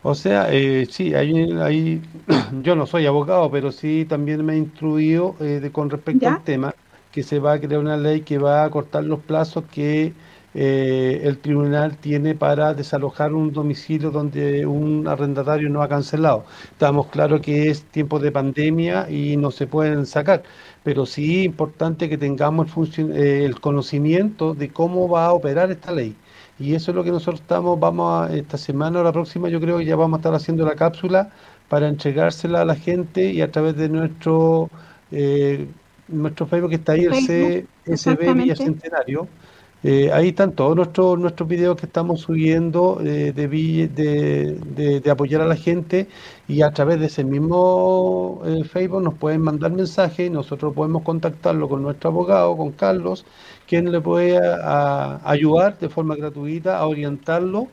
O sea, eh, sí, hay, yo no soy abogado, pero sí también me he instruido eh, de, con respecto al tema que se va a crear una ley que va a cortar los plazos que eh, el tribunal tiene para desalojar un domicilio donde un arrendatario no ha cancelado. Estamos claros que es tiempo de pandemia y no se pueden sacar, pero sí es importante que tengamos el, eh, el conocimiento de cómo va a operar esta ley. Y eso es lo que nosotros estamos, vamos a, esta semana o la próxima, yo creo que ya vamos a estar haciendo la cápsula para entregársela a la gente y a través de nuestro eh, nuestro Facebook está ahí, el CSB Villa Centenario. Eh, ahí están todos nuestros nuestros videos que estamos subiendo eh, de, de, de, apoyar a la gente y a través de ese mismo Facebook nos pueden mandar mensajes y nosotros podemos contactarlo con nuestro abogado, con Carlos, quien le puede ayudar de forma gratuita a orientarlo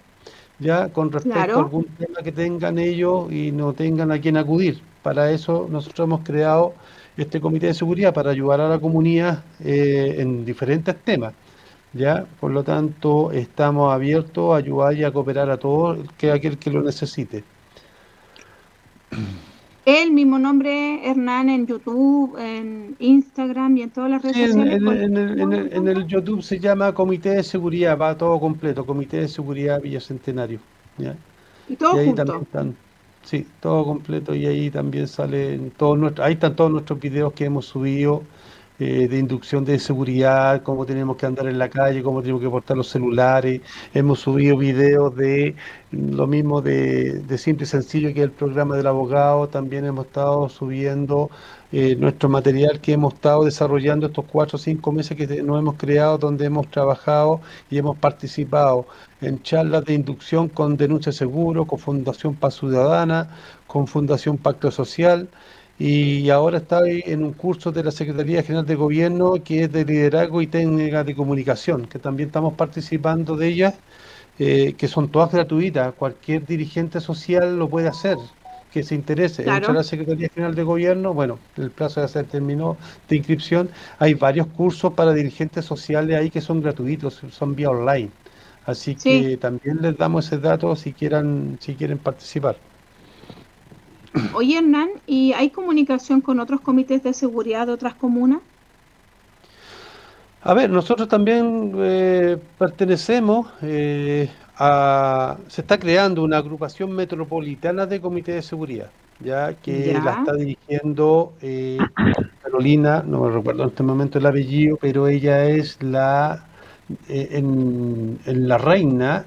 ya con respecto a algún tema que tengan ellos y no tengan a quien acudir. Para eso nosotros hemos creado este comité de seguridad para ayudar a la comunidad eh, en diferentes temas. ¿ya? Por lo tanto, estamos abiertos a ayudar y a cooperar a todo que aquel que lo necesite. El mismo nombre, Hernán, en YouTube, en Instagram y en todas las redes sociales. En, el, YouTube se llama Comité de Seguridad, va todo completo, Comité de Seguridad Villacentenario. ¿ya? Y todo junto. Sí, todo completo y ahí también salen todos nuestros, ahí están todos nuestros videos que hemos subido eh, de inducción de seguridad, cómo tenemos que andar en la calle, cómo tenemos que portar los celulares. Hemos subido videos de lo mismo de, simple y sencillo que el programa del abogado. También hemos estado subiendo eh, nuestro material que hemos estado desarrollando estos cuatro o cinco meses que nos hemos creado, donde hemos trabajado y hemos participado en charlas de inducción con Denuncia Seguro, con Fundación Paz Ciudadana, con Fundación Pacto Social y ahora está en un curso de la Secretaría General de Gobierno que es de liderazgo y técnica de comunicación, que también estamos participando de ellas, eh, que son todas gratuitas, cualquier dirigente social lo puede hacer, que se interese. Claro. a la Secretaría General de Gobierno, bueno, el plazo ya se terminó de inscripción, hay varios cursos para dirigentes sociales ahí que son gratuitos, son vía online. Así que también les damos ese dato si quieran, si quieren participar. Oye, Hernán, ¿y hay comunicación con otros comités de seguridad de otras comunas? A ver, nosotros también eh, pertenecemos eh, a... Se está creando una agrupación metropolitana de comités de seguridad, ya que la está dirigiendo eh, Carolina, no me recuerdo en este momento el apellido, pero ella es la... en, en La Reina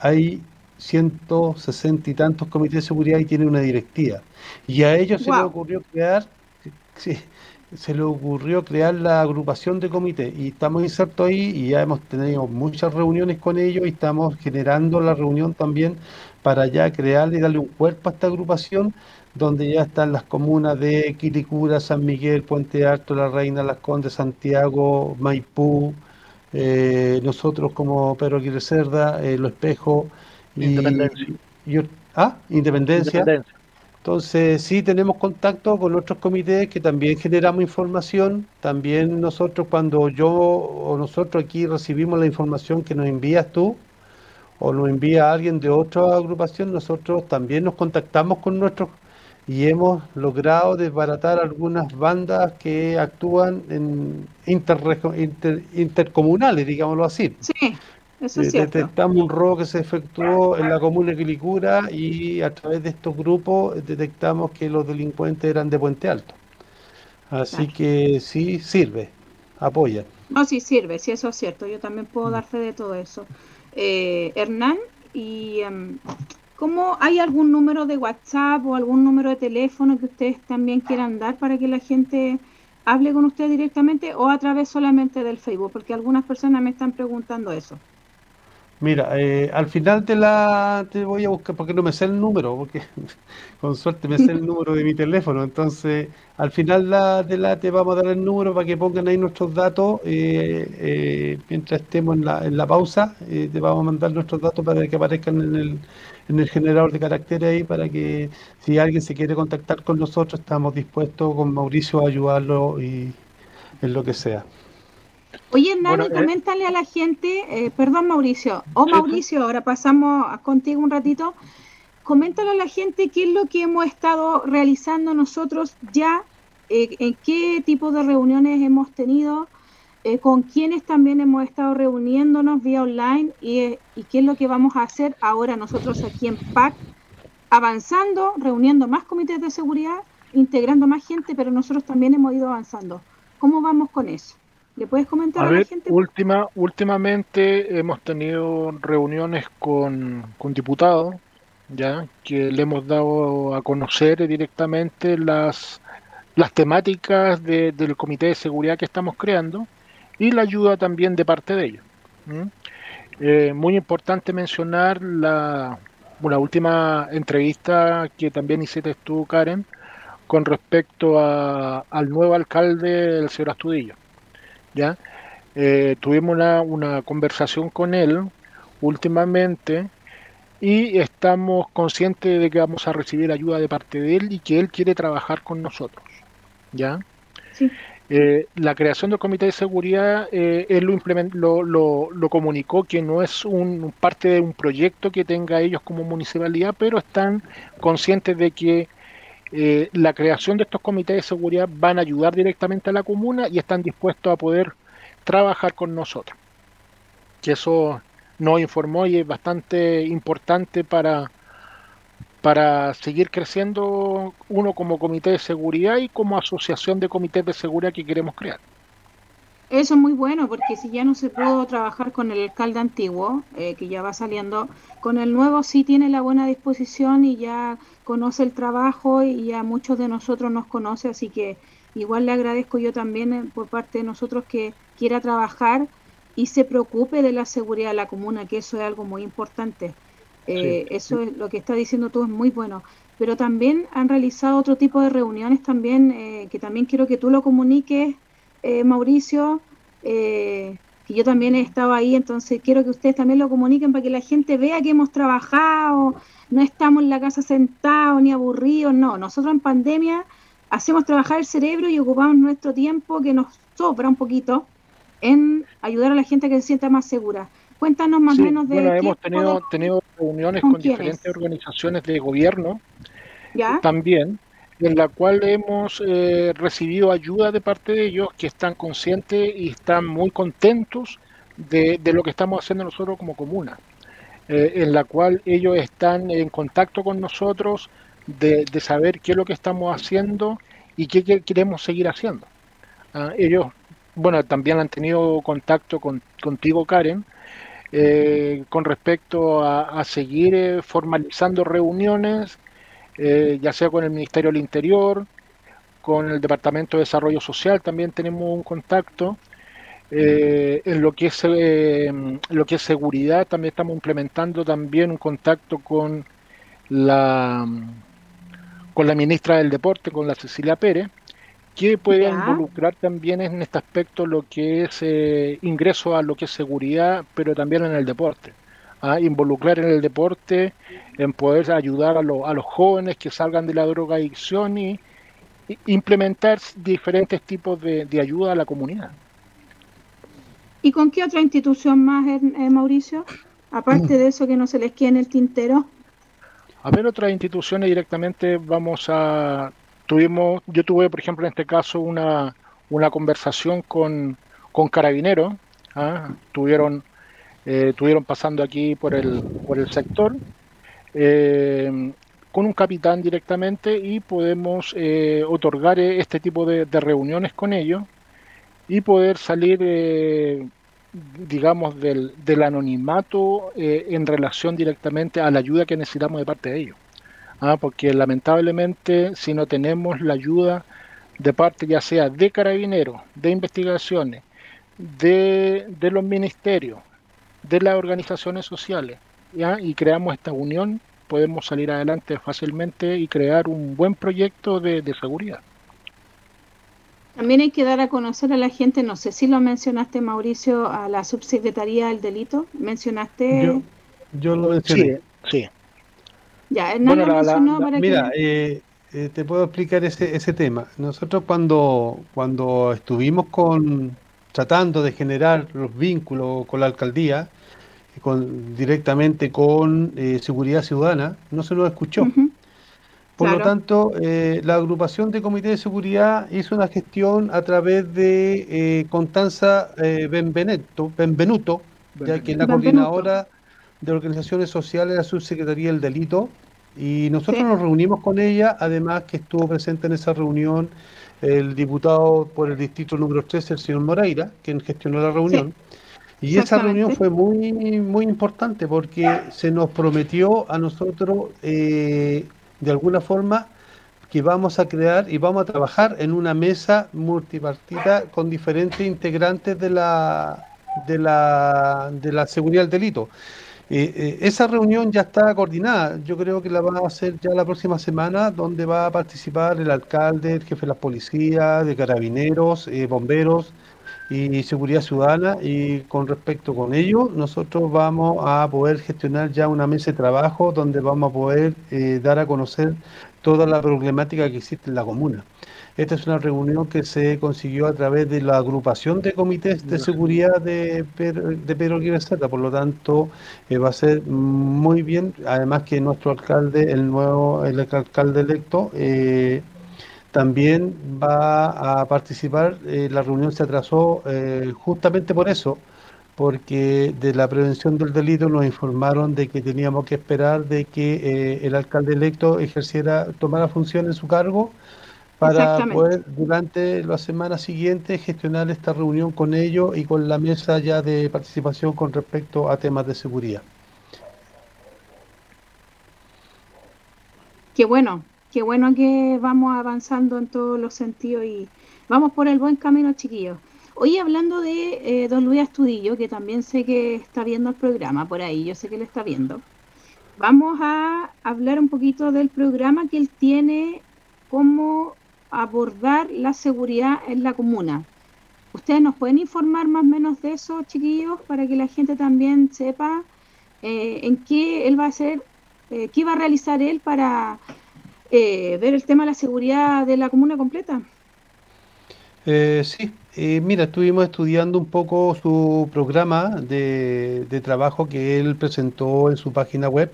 hay 160 y tantos comités de seguridad y tiene una directiva. Y a ellos se les ocurrió crear, se le ocurrió crear la agrupación de comités y estamos insertos ahí y ya hemos tenido muchas reuniones con ellos y estamos generando la reunión también para ya crear y darle un cuerpo a esta agrupación donde ya están las comunas de Quilicura, San Miguel, Puente Alto, La Reina, Las Condes, Santiago, Maipú, eh, nosotros como Pedro Aguirre Cerda, eh, Lo Espejo, Independencia. ah, Independencia. Entonces, sí tenemos contacto con otros comités que también generamos información. También nosotros, cuando yo o nosotros aquí recibimos la información que nos envías tú, o nos envía alguien de otra agrupación, nosotros también nos contactamos con nuestros y hemos logrado desbaratar algunas bandas que actúan en intercomunales, digámoslo así. Sí. Eso detectamos un robo que se efectuó en la comuna de Quilicura y a través de estos grupos detectamos que los delincuentes eran de Puente Alto. Así que sí sirve, apoya. No, sí sirve, sí, eso es cierto. Yo también puedo dar fe de todo eso. Eh, Hernán, ¿y em, cómo hay algún número de WhatsApp o algún número de teléfono que ustedes también quieran dar para que la gente hable con usted directamente o a través solamente del Facebook? Porque algunas personas me están preguntando eso. Mira, eh, al final te la te voy a buscar porque no me sé el número, porque con suerte me sé el número de mi teléfono. Entonces, al final la, de la te vamos a dar el número para que pongan ahí nuestros datos. Eh, eh, mientras estemos en la, en la pausa, te vamos a mandar nuestros datos para que aparezcan en el, en el generador de caracteres ahí, para que si alguien se quiere contactar con nosotros, estamos dispuestos con Mauricio a ayudarlo y en lo que sea. Oye, Hernán, eh, coméntale a la gente, eh, perdón Mauricio, o Mauricio, ahora pasamos contigo un ratito, coméntale a la gente qué es lo que hemos estado realizando nosotros ya, eh, en qué tipo de reuniones hemos tenido, con quiénes también hemos estado reuniéndonos vía online y, y, qué es lo que vamos a hacer ahora nosotros aquí en PAC, avanzando, reuniendo más comités de seguridad, integrando más gente, pero nosotros también hemos ido avanzando. ¿Cómo vamos con eso? ¿Le puedes comentar a, la gente? Última, últimamente hemos tenido reuniones con, diputados, ya que le hemos dado a conocer directamente las, las temáticas del Comité de Seguridad que estamos creando y la ayuda también de parte de ellos. Eh, muy importante mencionar la, una última entrevista que también hiciste tú, Karen, con respecto a, al nuevo alcalde, el señor Astudillo. ¿Ya? Eh, tuvimos una, una, conversación con él últimamente y estamos conscientes de que vamos a recibir ayuda de parte de él y que él quiere trabajar con nosotros, ¿ya? Eh, la creación del comité de seguridad, eh, él lo, lo, lo, comunicó que no es un parte de un proyecto que tenga ellos como municipalidad, pero están conscientes de que eh, la creación de estos comités de seguridad van a ayudar directamente a la comuna y están dispuestos a poder trabajar con nosotros. Que eso nos informó y es bastante importante para, para seguir creciendo uno como comité de seguridad y como asociación de comités de seguridad que queremos crear. Eso es muy bueno, porque si ya no se pudo trabajar con el alcalde antiguo, eh, que ya va saliendo, con el nuevo sí tiene la buena disposición y ya conoce el trabajo y ya muchos de nosotros nos conoce, así que igual le agradezco yo también eh, por parte de nosotros que quiera trabajar y se preocupe de la seguridad de la comuna, que eso es algo muy importante. Eh, eso es lo que está diciendo tú es muy bueno. Pero también han realizado otro tipo de reuniones también, que también quiero que tú lo comuniques eh, Mauricio, eh, que yo también he estado ahí, entonces quiero que ustedes también lo comuniquen para que la gente vea que hemos trabajado, no estamos en la casa sentados ni aburridos, no, nosotros en pandemia hacemos trabajar el cerebro y ocupamos nuestro tiempo que nos sobra un poquito en ayudar a la gente a que se sienta más segura. Cuéntanos más o menos de... Bueno, hemos tenido, tenido reuniones con, diferentes organizaciones de gobierno ¿Ya? también en la cual hemos eh, recibido ayuda de parte de ellos que están conscientes y están muy contentos de, lo que estamos haciendo nosotros como comuna, eh, en la cual ellos están en contacto con nosotros de, saber qué es lo que estamos haciendo y qué, queremos seguir haciendo. Ah, ellos, bueno, también han tenido contacto con, contigo, Karen, eh, con respecto a, a seguir formalizando reuniones eh, ya sea con el Ministerio del Interior, con el Departamento de Desarrollo Social, también tenemos un contacto. Eh, en lo que es eh, lo que es seguridad también estamos implementando también un contacto con la con la ministra del deporte con la Cecilia Pérez que puede involucrar también en este aspecto lo que es ingreso a lo que es seguridad pero también en el deporte a involucrar en el deporte, en poder ayudar a, a los jóvenes que salgan de la drogadicción y, implementar diferentes tipos de, ayuda a la comunidad. ¿Y con qué otra institución más, eh, eh, Mauricio? Aparte de eso que no se les quede en el tintero. A ver, otras instituciones directamente vamos a... Tuvimos, yo tuve, por ejemplo, en este caso, una, una conversación con, con carabineros. ¿ah? Tuvieron eh, estuvieron pasando aquí por el, por el sector eh, con un capitán directamente y podemos eh, otorgar este tipo de, reuniones con ellos y poder salir, digamos, del, del anonimato en relación directamente a la ayuda que necesitamos de parte de ellos. ¿ah? porque lamentablemente si no tenemos la ayuda de parte ya sea de carabineros, de investigaciones, de, de los ministerios, de las organizaciones sociales ¿ya? y creamos esta unión, podemos salir adelante fácilmente y crear un buen proyecto de, seguridad. También hay que dar a conocer a la gente, no sé si lo mencionaste Mauricio, a la subsecretaría del delito, mencionaste... Yo, lo mencioné. Sí, Ya, Hernán lo mencionó para Mira, eh, eh, te puedo explicar ese, ese tema. Nosotros cuando, cuando estuvimos con tratando de generar los vínculos con la alcaldía, con, directamente con eh, seguridad ciudadana, no se nos escuchó. Por lo tanto, eh, la agrupación de comité de seguridad hizo una gestión a través de eh, Constanza eh, Benvenuto, Benvenuto, ya que es la coordinadora de organizaciones sociales de la subsecretaría del delito, y nosotros nos reunimos con ella, además que estuvo presente en esa reunión el diputado por el distrito número 13, el señor Moreira, quien gestionó la reunión. Y esa reunión fue muy, muy importante porque se nos prometió a nosotros, eh, de alguna forma, que vamos a crear y vamos a trabajar en una mesa multipartita con diferentes integrantes de la, de la, de la seguridad del delito. Eh, eh, esa reunión ya está coordinada, yo creo que la va a hacer ya la próxima semana, donde va a participar el alcalde, el jefe de la policía, de carabineros, bomberos, y seguridad ciudadana y con respecto con ello nosotros vamos a poder gestionar ya una mesa de trabajo donde vamos a poder eh, dar a conocer toda la problemática que existe en la comuna. Esta es una reunión que se consiguió a través de la agrupación de comités de seguridad de Pedro, de Pedro por lo tanto eh, va a ser muy bien, además que nuestro alcalde, el nuevo el alcalde electo, eh, también va a participar. Eh, la reunión se atrasó eh, justamente por eso, porque de la prevención del delito nos informaron de que teníamos que esperar de que eh, el alcalde electo ejerciera, tomara función en su cargo para poder durante las semanas siguientes gestionar esta reunión con ellos y con la mesa ya de participación con respecto a temas de seguridad. Qué bueno, qué bueno que vamos avanzando en todos los sentidos y vamos por el buen camino, chiquillos. Hoy hablando de eh, don Luis Astudillo, que también sé que está viendo el programa por ahí, yo sé que lo está viendo. Vamos a hablar un poquito del programa que él tiene, cómo abordar la seguridad en la comuna. ¿Ustedes nos pueden informar más o menos de eso, chiquillos, para que la gente también sepa eh, en qué él va a hacer eh, ¿qué iba a realizar él para eh, ver el tema de la seguridad de la comuna completa? Eh, sí, mira, estuvimos estudiando un poco su programa de trabajo que él presentó en su página web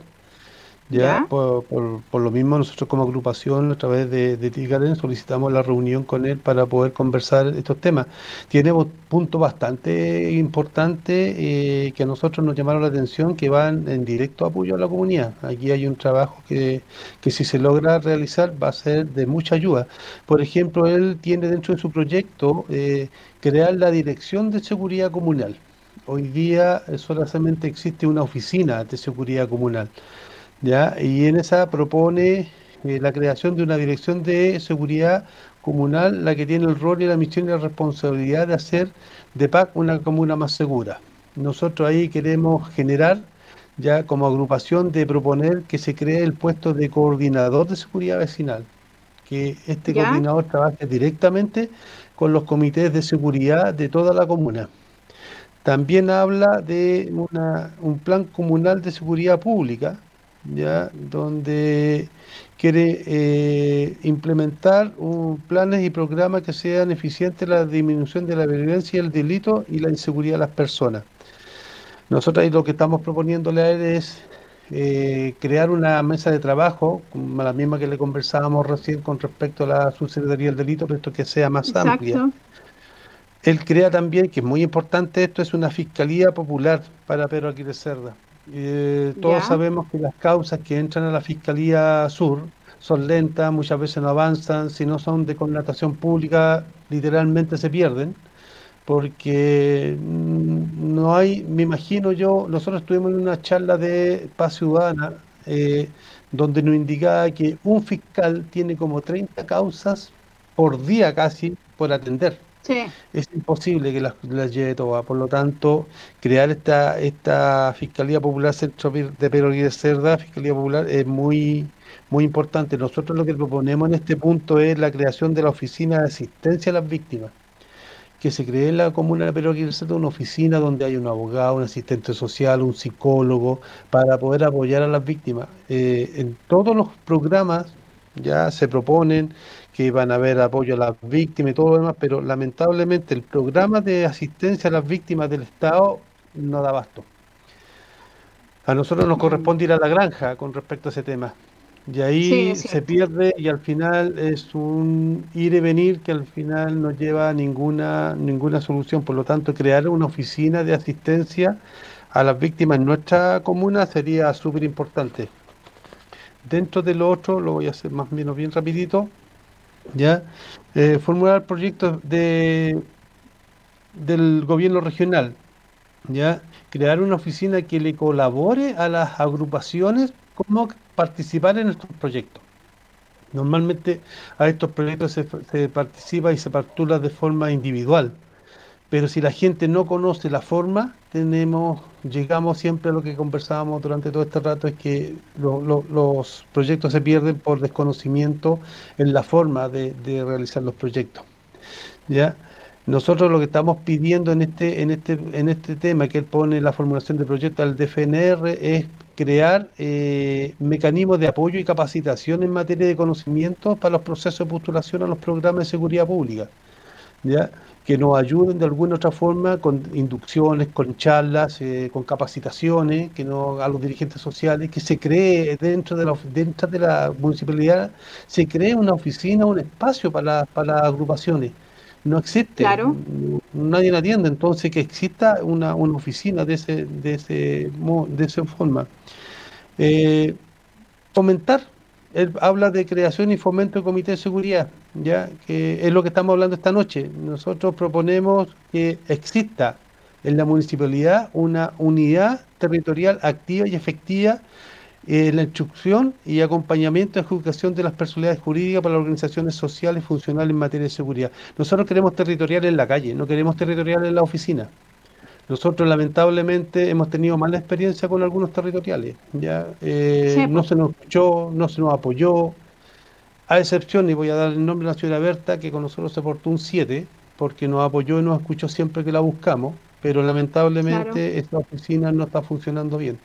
ya, Por, por, lo mismo nosotros como agrupación a través de, de solicitamos la reunión con él para poder conversar estos temas. Tiene puntos bastante importantes eh, que a nosotros nos llamaron la atención que van en directo apoyo a la comunidad. Aquí hay un trabajo que, que si se logra realizar va a ser de mucha ayuda. Por ejemplo, él tiene dentro de su proyecto eh, crear la Dirección de Seguridad Comunal. Hoy día eh, solamente existe una oficina de seguridad comunal. ¿Ya? Y en esa propone eh, la creación de una dirección de seguridad comunal, la que tiene el rol y la misión y la responsabilidad de hacer de PAC una comuna más segura. Nosotros ahí queremos generar, ya como agrupación, de proponer que se cree el puesto de coordinador de seguridad vecinal, que este coordinador trabaje directamente con los comités de seguridad de toda la comuna. También habla de una, un plan comunal de seguridad pública, ya donde quiere eh, implementar un, planes y programas que sean eficientes en la disminución de la violencia, el delito y la inseguridad de las personas. Nosotros ahí lo que estamos proponiéndole a él es eh, crear una mesa de trabajo, como la misma que le conversábamos recién con respecto a la subsecretaría del delito, pero esto que sea más amplia. Él crea también, que es muy importante esto, es una fiscalía popular para Pedro Aquiles Cerda eh, todos sabemos que las causas que entran a la Fiscalía Sur son lentas, muchas veces no avanzan, si no son de connotación pública, literalmente se pierden, porque mm, no hay, me imagino yo, nosotros estuvimos en una charla de paz ciudadana, eh, donde nos indicaba que un fiscal tiene como 30 causas por día casi por atender. Es imposible que las, lleve todas. Por lo tanto, crear esta esta Fiscalía Popular Centro de Pedro de Cerda, Fiscalía Popular, es muy muy importante. Nosotros lo que proponemos en este punto es la creación de la Oficina de Asistencia a las Víctimas que se cree en la comuna de Pedro Aguirre una oficina donde hay un abogado, un asistente social, un psicólogo, para poder apoyar a las víctimas. Eh, en todos los programas ya se proponen que van a haber apoyo a las víctimas y todo lo demás, pero lamentablemente el programa de asistencia a las víctimas del Estado no da abasto. A nosotros nos corresponde ir a la granja con respecto a ese tema. Y ahí se pierde y al final es un ir y venir que al final no lleva ninguna ninguna solución. Por lo tanto, crear una oficina de asistencia a las víctimas en nuestra comuna sería súper importante. Dentro de lo otro, lo voy a hacer más o menos bien rapidito, ya eh, formular proyectos de del gobierno regional, ya crear una oficina que le colabore a las agrupaciones como participar en estos proyectos. Normalmente a estos proyectos se, se participa y se partula de forma individual, pero si la gente no conoce la forma, tenemos llegamos siempre a lo que conversábamos durante todo este rato, es que los proyectos se pierden por desconocimiento en la forma de, realizar los proyectos. ¿ya? Nosotros lo que estamos pidiendo en este en este en este tema que él pone la formulación de proyectos al DFNR es crear eh, mecanismos de apoyo y capacitación en materia de conocimiento para los procesos de postulación a los programas de seguridad pública. ¿ya? Que nos ayuden de alguna otra forma con inducciones, con charlas, eh, con capacitaciones, que no a los dirigentes sociales, que se cree dentro de la dentro de la municipalidad se cree una oficina, un espacio para, para las agrupaciones. No existe, claro. nadie la atiende, entonces que exista una, una oficina de ese de ese de esa forma. Eh, fomentar él habla de creación y fomento de comité de seguridad, ya que es lo que estamos hablando esta noche. Nosotros proponemos que exista en la municipalidad una unidad territorial activa y efectiva en la instrucción y acompañamiento y educación de las personalidades jurídicas para las organizaciones sociales funcionales en materia de seguridad. Nosotros queremos territorial en la calle, no queremos territorial en la oficina. Nosotros lamentablemente hemos tenido mala experiencia con algunos territoriales. ya eh, No se nos escuchó, no se nos apoyó, a excepción, y voy a dar el nombre de la señora Berta, que con nosotros se portó un 7, porque nos apoyó y nos escuchó siempre que la buscamos, pero lamentablemente esta oficina no está funcionando bien.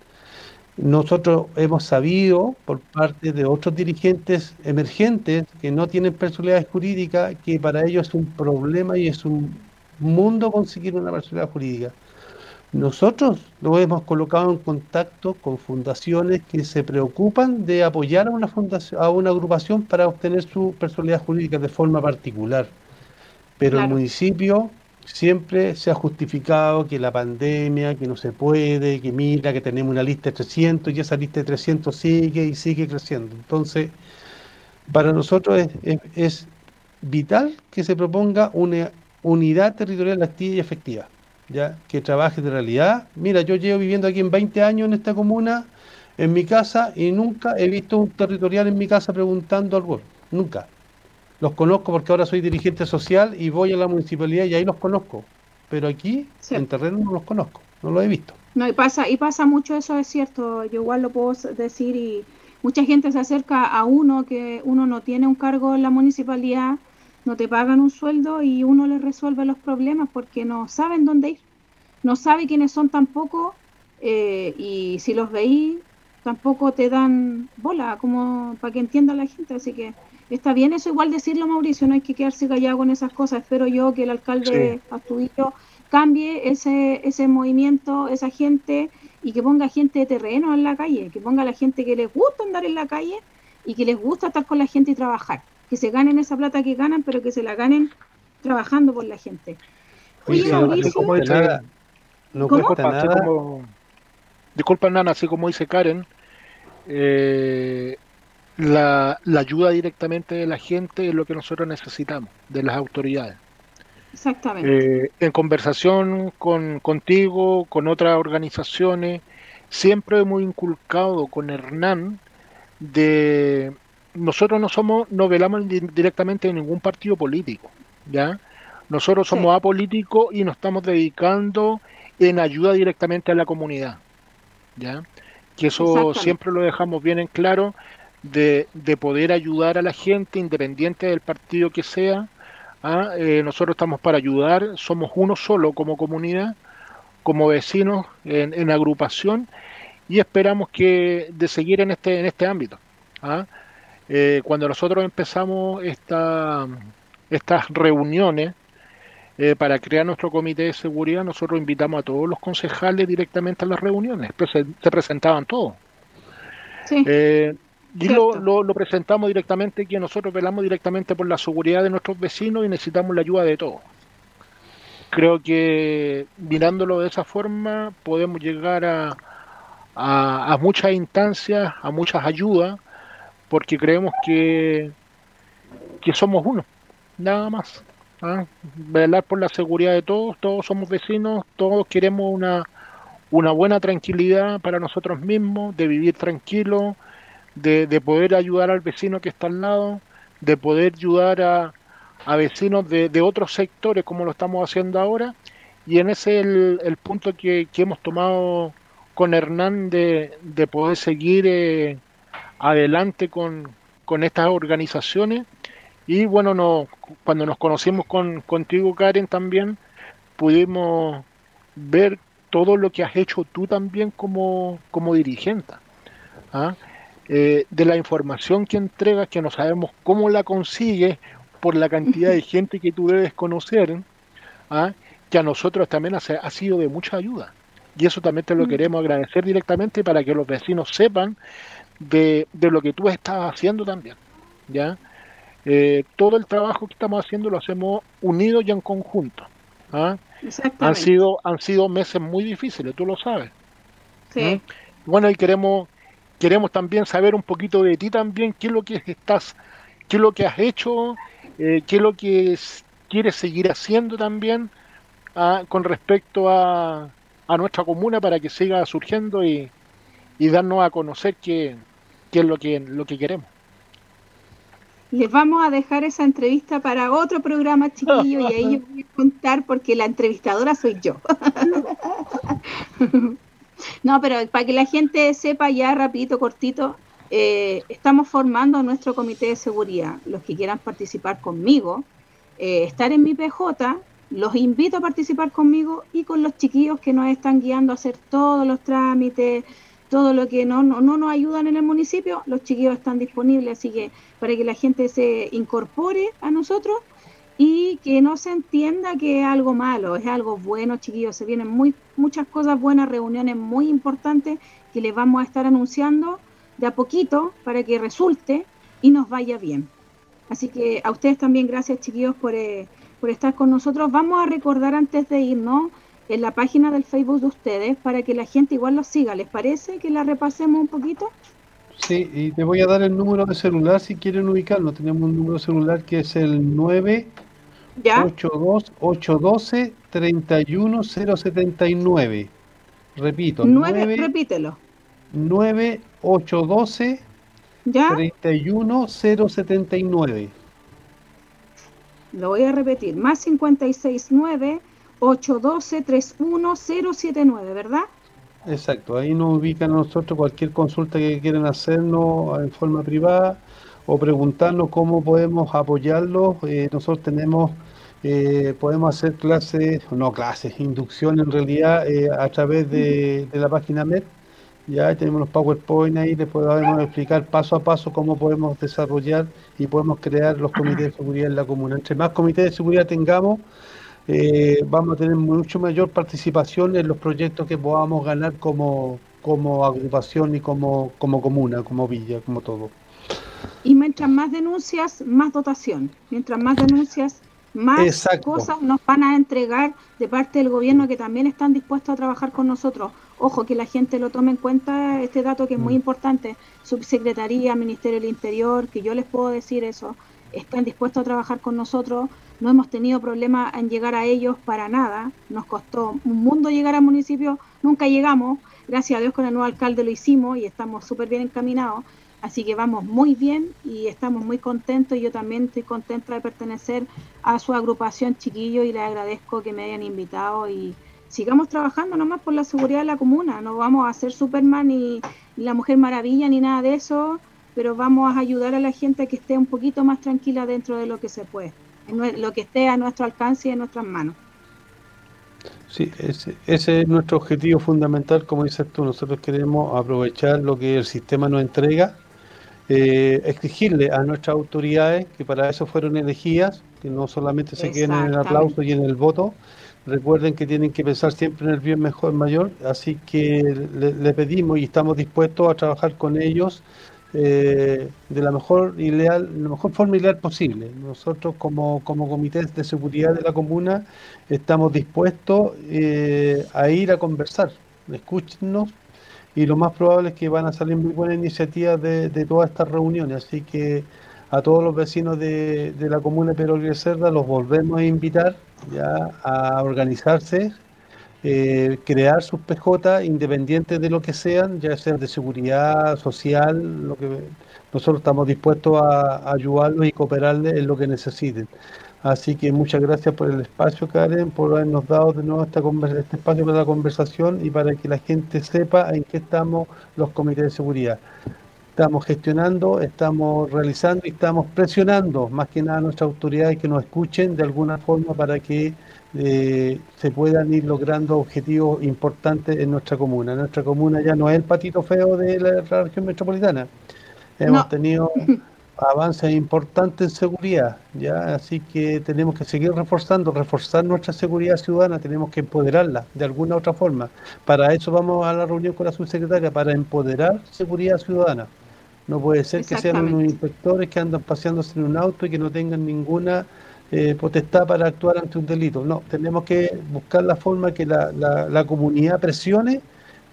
Nosotros hemos sabido por parte de otros dirigentes emergentes que no tienen personalidad jurídica que para ellos es un problema y es un mundo conseguir una personalidad jurídica. Nosotros lo hemos colocado en contacto con fundaciones que se preocupan de apoyar a una fundación, a una agrupación para obtener su personalidad jurídica de forma particular. Pero el municipio siempre se ha justificado que la pandemia, que no se puede, que mira, que tenemos una lista de 300 y esa lista de 300 sigue y sigue creciendo. Entonces, para nosotros es, es vital que se proponga una unidad territorial activa y efectiva ya que trabaje de realidad. Mira, yo llevo viviendo aquí en 20 años en esta comuna, en mi casa, y nunca he visto un territorial en mi casa preguntando algo. Nunca. Los conozco porque ahora soy dirigente social y voy a la municipalidad y ahí los conozco. Pero aquí, en terreno, no los conozco, no los he visto. No, y pasa, y pasa mucho eso, es cierto. Yo igual lo puedo decir y mucha gente se acerca a uno que uno no tiene un cargo en la municipalidad no te pagan un sueldo y uno les resuelve los problemas porque no saben dónde ir, no sabe quiénes son tampoco eh, y si los veí tampoco te dan bola como para que entienda la gente, así que está bien eso igual decirlo Mauricio, no hay que quedarse callado con esas cosas, espero yo que el alcalde Astudillo cambie ese, ese movimiento, esa gente y que ponga gente de terreno en la calle, que ponga la gente que les gusta andar en la calle y que les gusta estar con la gente y trabajar que se ganen esa plata que ganan, pero que se la ganen trabajando por la gente. Oye, Mauricio, no nada, no cuesta nada. disculpa, Nana, así como dice Karen, eh, la, ayuda directamente de la gente es lo que nosotros necesitamos, de las autoridades. Exactamente. Eh, en conversación con, contigo, con otras organizaciones, siempre hemos inculcado con Hernán de, nosotros no somos, no velamos directamente en ningún partido político, ¿ya? Nosotros somos apolíticos y nos estamos dedicando en ayuda directamente a la comunidad, ¿ya? Que eso siempre lo dejamos bien en claro, de, de, poder ayudar a la gente independiente del partido que sea. ¿ah? Eh, nosotros estamos para ayudar, somos uno solo como comunidad, como vecinos en, en agrupación y esperamos que de seguir en este, en este ámbito. ¿ah? Eh, cuando nosotros empezamos esta, estas reuniones eh, para crear nuestro comité de seguridad, nosotros invitamos a todos los concejales directamente a las reuniones, se, presentaban todos. Eh, y lo, lo, presentamos directamente que nosotros velamos directamente por la seguridad de nuestros vecinos y necesitamos la ayuda de todos. Creo que mirándolo de esa forma podemos llegar a, a, a muchas instancias, a muchas ayudas porque creemos que, que somos uno, nada más. ¿ah? Velar por la seguridad de todos, todos somos vecinos, todos queremos una, una buena tranquilidad para nosotros mismos, de vivir tranquilo, de, de poder ayudar al vecino que está al lado, de poder ayudar a, a vecinos de, de, otros sectores como lo estamos haciendo ahora. Y en ese es el, el punto que, que, hemos tomado con Hernán de, de poder seguir eh, adelante con, con estas organizaciones. Y bueno, no, cuando nos conocimos con, contigo, Karen, también pudimos ver todo lo que has hecho tú también como, como dirigente. ¿ah? Eh, de la información que entregas, que no sabemos cómo la consigues por la cantidad de gente que tú debes conocer, ¿ah? que a nosotros también ha, ha, sido de mucha ayuda. Y eso también te lo mm. queremos agradecer directamente para que los vecinos sepan de, de lo que tú estás haciendo también. ¿ya? Eh, todo el trabajo que estamos haciendo lo hacemos unidos y en conjunto. ¿ah? Han sido, han sido meses muy difíciles, tú lo sabes. Sí. Bueno, y queremos, queremos también saber un poquito de ti también, qué es lo que estás, qué es lo que has hecho, eh, qué es lo que quieres seguir haciendo también ah, con respecto a, a, nuestra comuna para que siga surgiendo y, y darnos a conocer qué, qué es lo que, lo que queremos. Les vamos a dejar esa entrevista para otro programa, chiquillo, y ahí yo voy a contar porque la entrevistadora soy yo. no, pero para que la gente sepa ya rapidito, cortito, eh, estamos formando nuestro comité de seguridad. Los que quieran participar conmigo, eh, estar en mi PJ, los invito a participar conmigo y con los chiquillos que nos están guiando a hacer todos los trámites, todo lo que no, no, no nos ayudan en el municipio, los chiquillos están disponibles, así que para que la gente se incorpore a nosotros y que no se entienda que es algo malo, es algo bueno, chiquillos, se vienen muy, muchas cosas buenas, reuniones muy importantes que les vamos a estar anunciando de a poquito para que resulte y nos vaya bien. Así que a ustedes también gracias chiquillos por, eh, por estar con nosotros. Vamos a recordar antes de irnos en la página del Facebook de ustedes para que la gente igual los siga. ¿Les parece que la repasemos un poquito? Sí, y te voy a dar el número de celular si quieren ubicarlo. Tenemos un número celular que es el 9 812 31079. Repito, 9, repítelo. 9812 31079. Lo voy a repetir, más 569 812 31079, ¿verdad? Exacto, ahí nos ubican a nosotros cualquier consulta que quieran hacernos en forma privada o preguntarnos cómo podemos apoyarlos. Eh, nosotros tenemos, eh, podemos hacer clases, no clases, inducción en realidad eh, a través de, la página web. Ya tenemos los PowerPoint ahí, les podemos explicar paso a paso cómo podemos desarrollar y podemos crear los comités de seguridad en la comuna. Entre más comités de seguridad tengamos, eh, vamos a tener mucho mayor participación en los proyectos que podamos ganar como, como agrupación y como, como comuna, como villa, como todo. Y mientras más denuncias, más dotación. Mientras más denuncias, más cosas nos van a entregar de parte del gobierno que también están dispuestos a trabajar con nosotros. Ojo, que la gente lo tome en cuenta, este dato que es muy mm. importante. Subsecretaría, Ministerio del Interior, que yo les puedo decir eso, están dispuestos a trabajar con nosotros no hemos tenido problema en llegar a ellos para nada, nos costó un mundo llegar al municipio, nunca llegamos, gracias a Dios con el nuevo alcalde lo hicimos y estamos súper bien encaminados, así que vamos muy bien y estamos muy contentos y yo también estoy contenta de pertenecer a su agrupación chiquillo y les agradezco que me hayan invitado y sigamos trabajando nomás por la seguridad de la comuna, no vamos a ser Superman ni, ni la Mujer Maravilla ni nada de eso, pero vamos a ayudar a la gente a que esté un poquito más tranquila dentro de lo que se puede lo que esté a nuestro alcance y en nuestras manos. Sí, ese, ese, es nuestro objetivo fundamental, como dices tú, nosotros queremos aprovechar lo que el sistema nos entrega, eh, exigirle a nuestras autoridades, que para eso fueron elegidas, que no solamente se queden en el aplauso y en el voto, recuerden que tienen que pensar siempre en el bien mejor mayor, así que le pedimos y estamos dispuestos a trabajar con ellos eh, de la mejor ideal, la mejor forma ideal posible. Nosotros como, como comité de seguridad de la comuna estamos dispuestos eh, a ir a conversar, escúchenos y lo más probable es que van a salir muy buenas iniciativas de, de todas estas reuniones, así que a todos los vecinos de, de la comuna de Pedro Cerda los volvemos a invitar ya a organizarse eh, crear sus PJ independientes de lo que sean, ya sea de seguridad social, lo que nosotros estamos dispuestos a, ayudarlos y cooperarles en lo que necesiten. Así que muchas gracias por el espacio, Karen, por habernos dado de nuevo esta este espacio para la conversación y para que la gente sepa en qué estamos los comités de seguridad. Estamos gestionando, estamos realizando y estamos presionando más que nada a nuestras autoridades que nos escuchen de alguna forma para que eh, se puedan ir logrando objetivos importantes en nuestra comuna. Nuestra comuna ya no es el patito feo de la, región metropolitana. Hemos tenido avances importantes en seguridad, ya así que tenemos que seguir reforzando, reforzar nuestra seguridad ciudadana, tenemos que empoderarla de alguna otra forma. Para eso vamos a la reunión con la subsecretaria, para empoderar seguridad ciudadana. No puede ser que sean unos inspectores que andan paseándose en un auto y que no tengan ninguna eh, potestad para actuar ante un delito. No, tenemos que buscar la forma que la, la, comunidad presione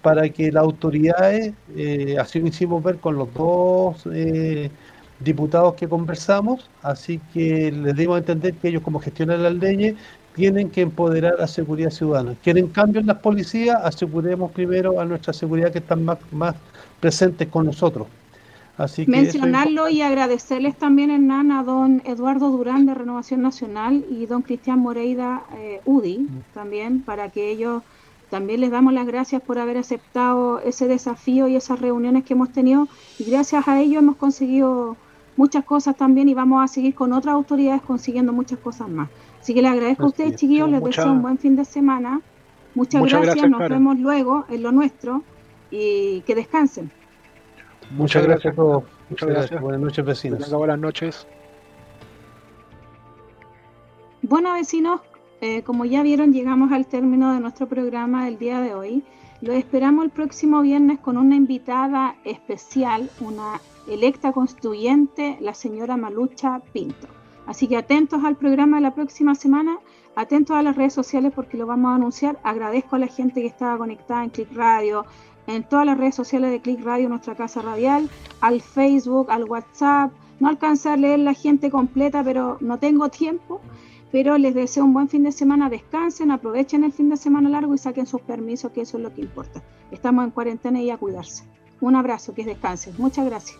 para que las autoridades, eh, así lo hicimos ver con los dos eh, diputados que conversamos, así que les dimos a entender que ellos como gestionan las leyes tienen que empoderar a seguridad ciudadana. ¿Quieren cambio en las policías? Aseguremos primero a nuestra seguridad que están más, más presentes con nosotros. Así Mencionarlo y agradecerles también, Hernán, a don Eduardo Durán de Renovación Nacional y don Cristian Moreira eh, UDI mm. también, para que ellos también les damos las gracias por haber aceptado ese desafío y esas reuniones que hemos tenido y gracias a ellos hemos conseguido muchas cosas también y vamos a seguir con otras autoridades consiguiendo muchas cosas más. Así que les agradezco a ustedes, chiquillos, les deseo un buen fin de semana. Muchas, gracias, nos vemos luego en lo nuestro y que descansen. Muchas, gracias a todos. Muchas gracias. Buenas noches, vecinos. Buenas noches. Bueno, vecinos, eh, como ya vieron, llegamos al término de nuestro programa del día de hoy. Lo esperamos el próximo viernes con una invitada especial, una electa constituyente, la señora Malucha Pinto. Así que atentos al programa de la próxima semana, atentos a las redes sociales porque lo vamos a anunciar. Agradezco a la gente que estaba conectada en Click Radio, en todas las redes sociales de Click Radio, nuestra casa radial, al Facebook, al WhatsApp. No alcancé a leer la gente completa, pero no tengo tiempo pero les deseo un buen fin de semana, descansen, aprovechen el fin de semana largo y saquen sus permisos, que eso es lo que importa. Estamos en cuarentena y a cuidarse. Un abrazo, que descansen. Muchas gracias.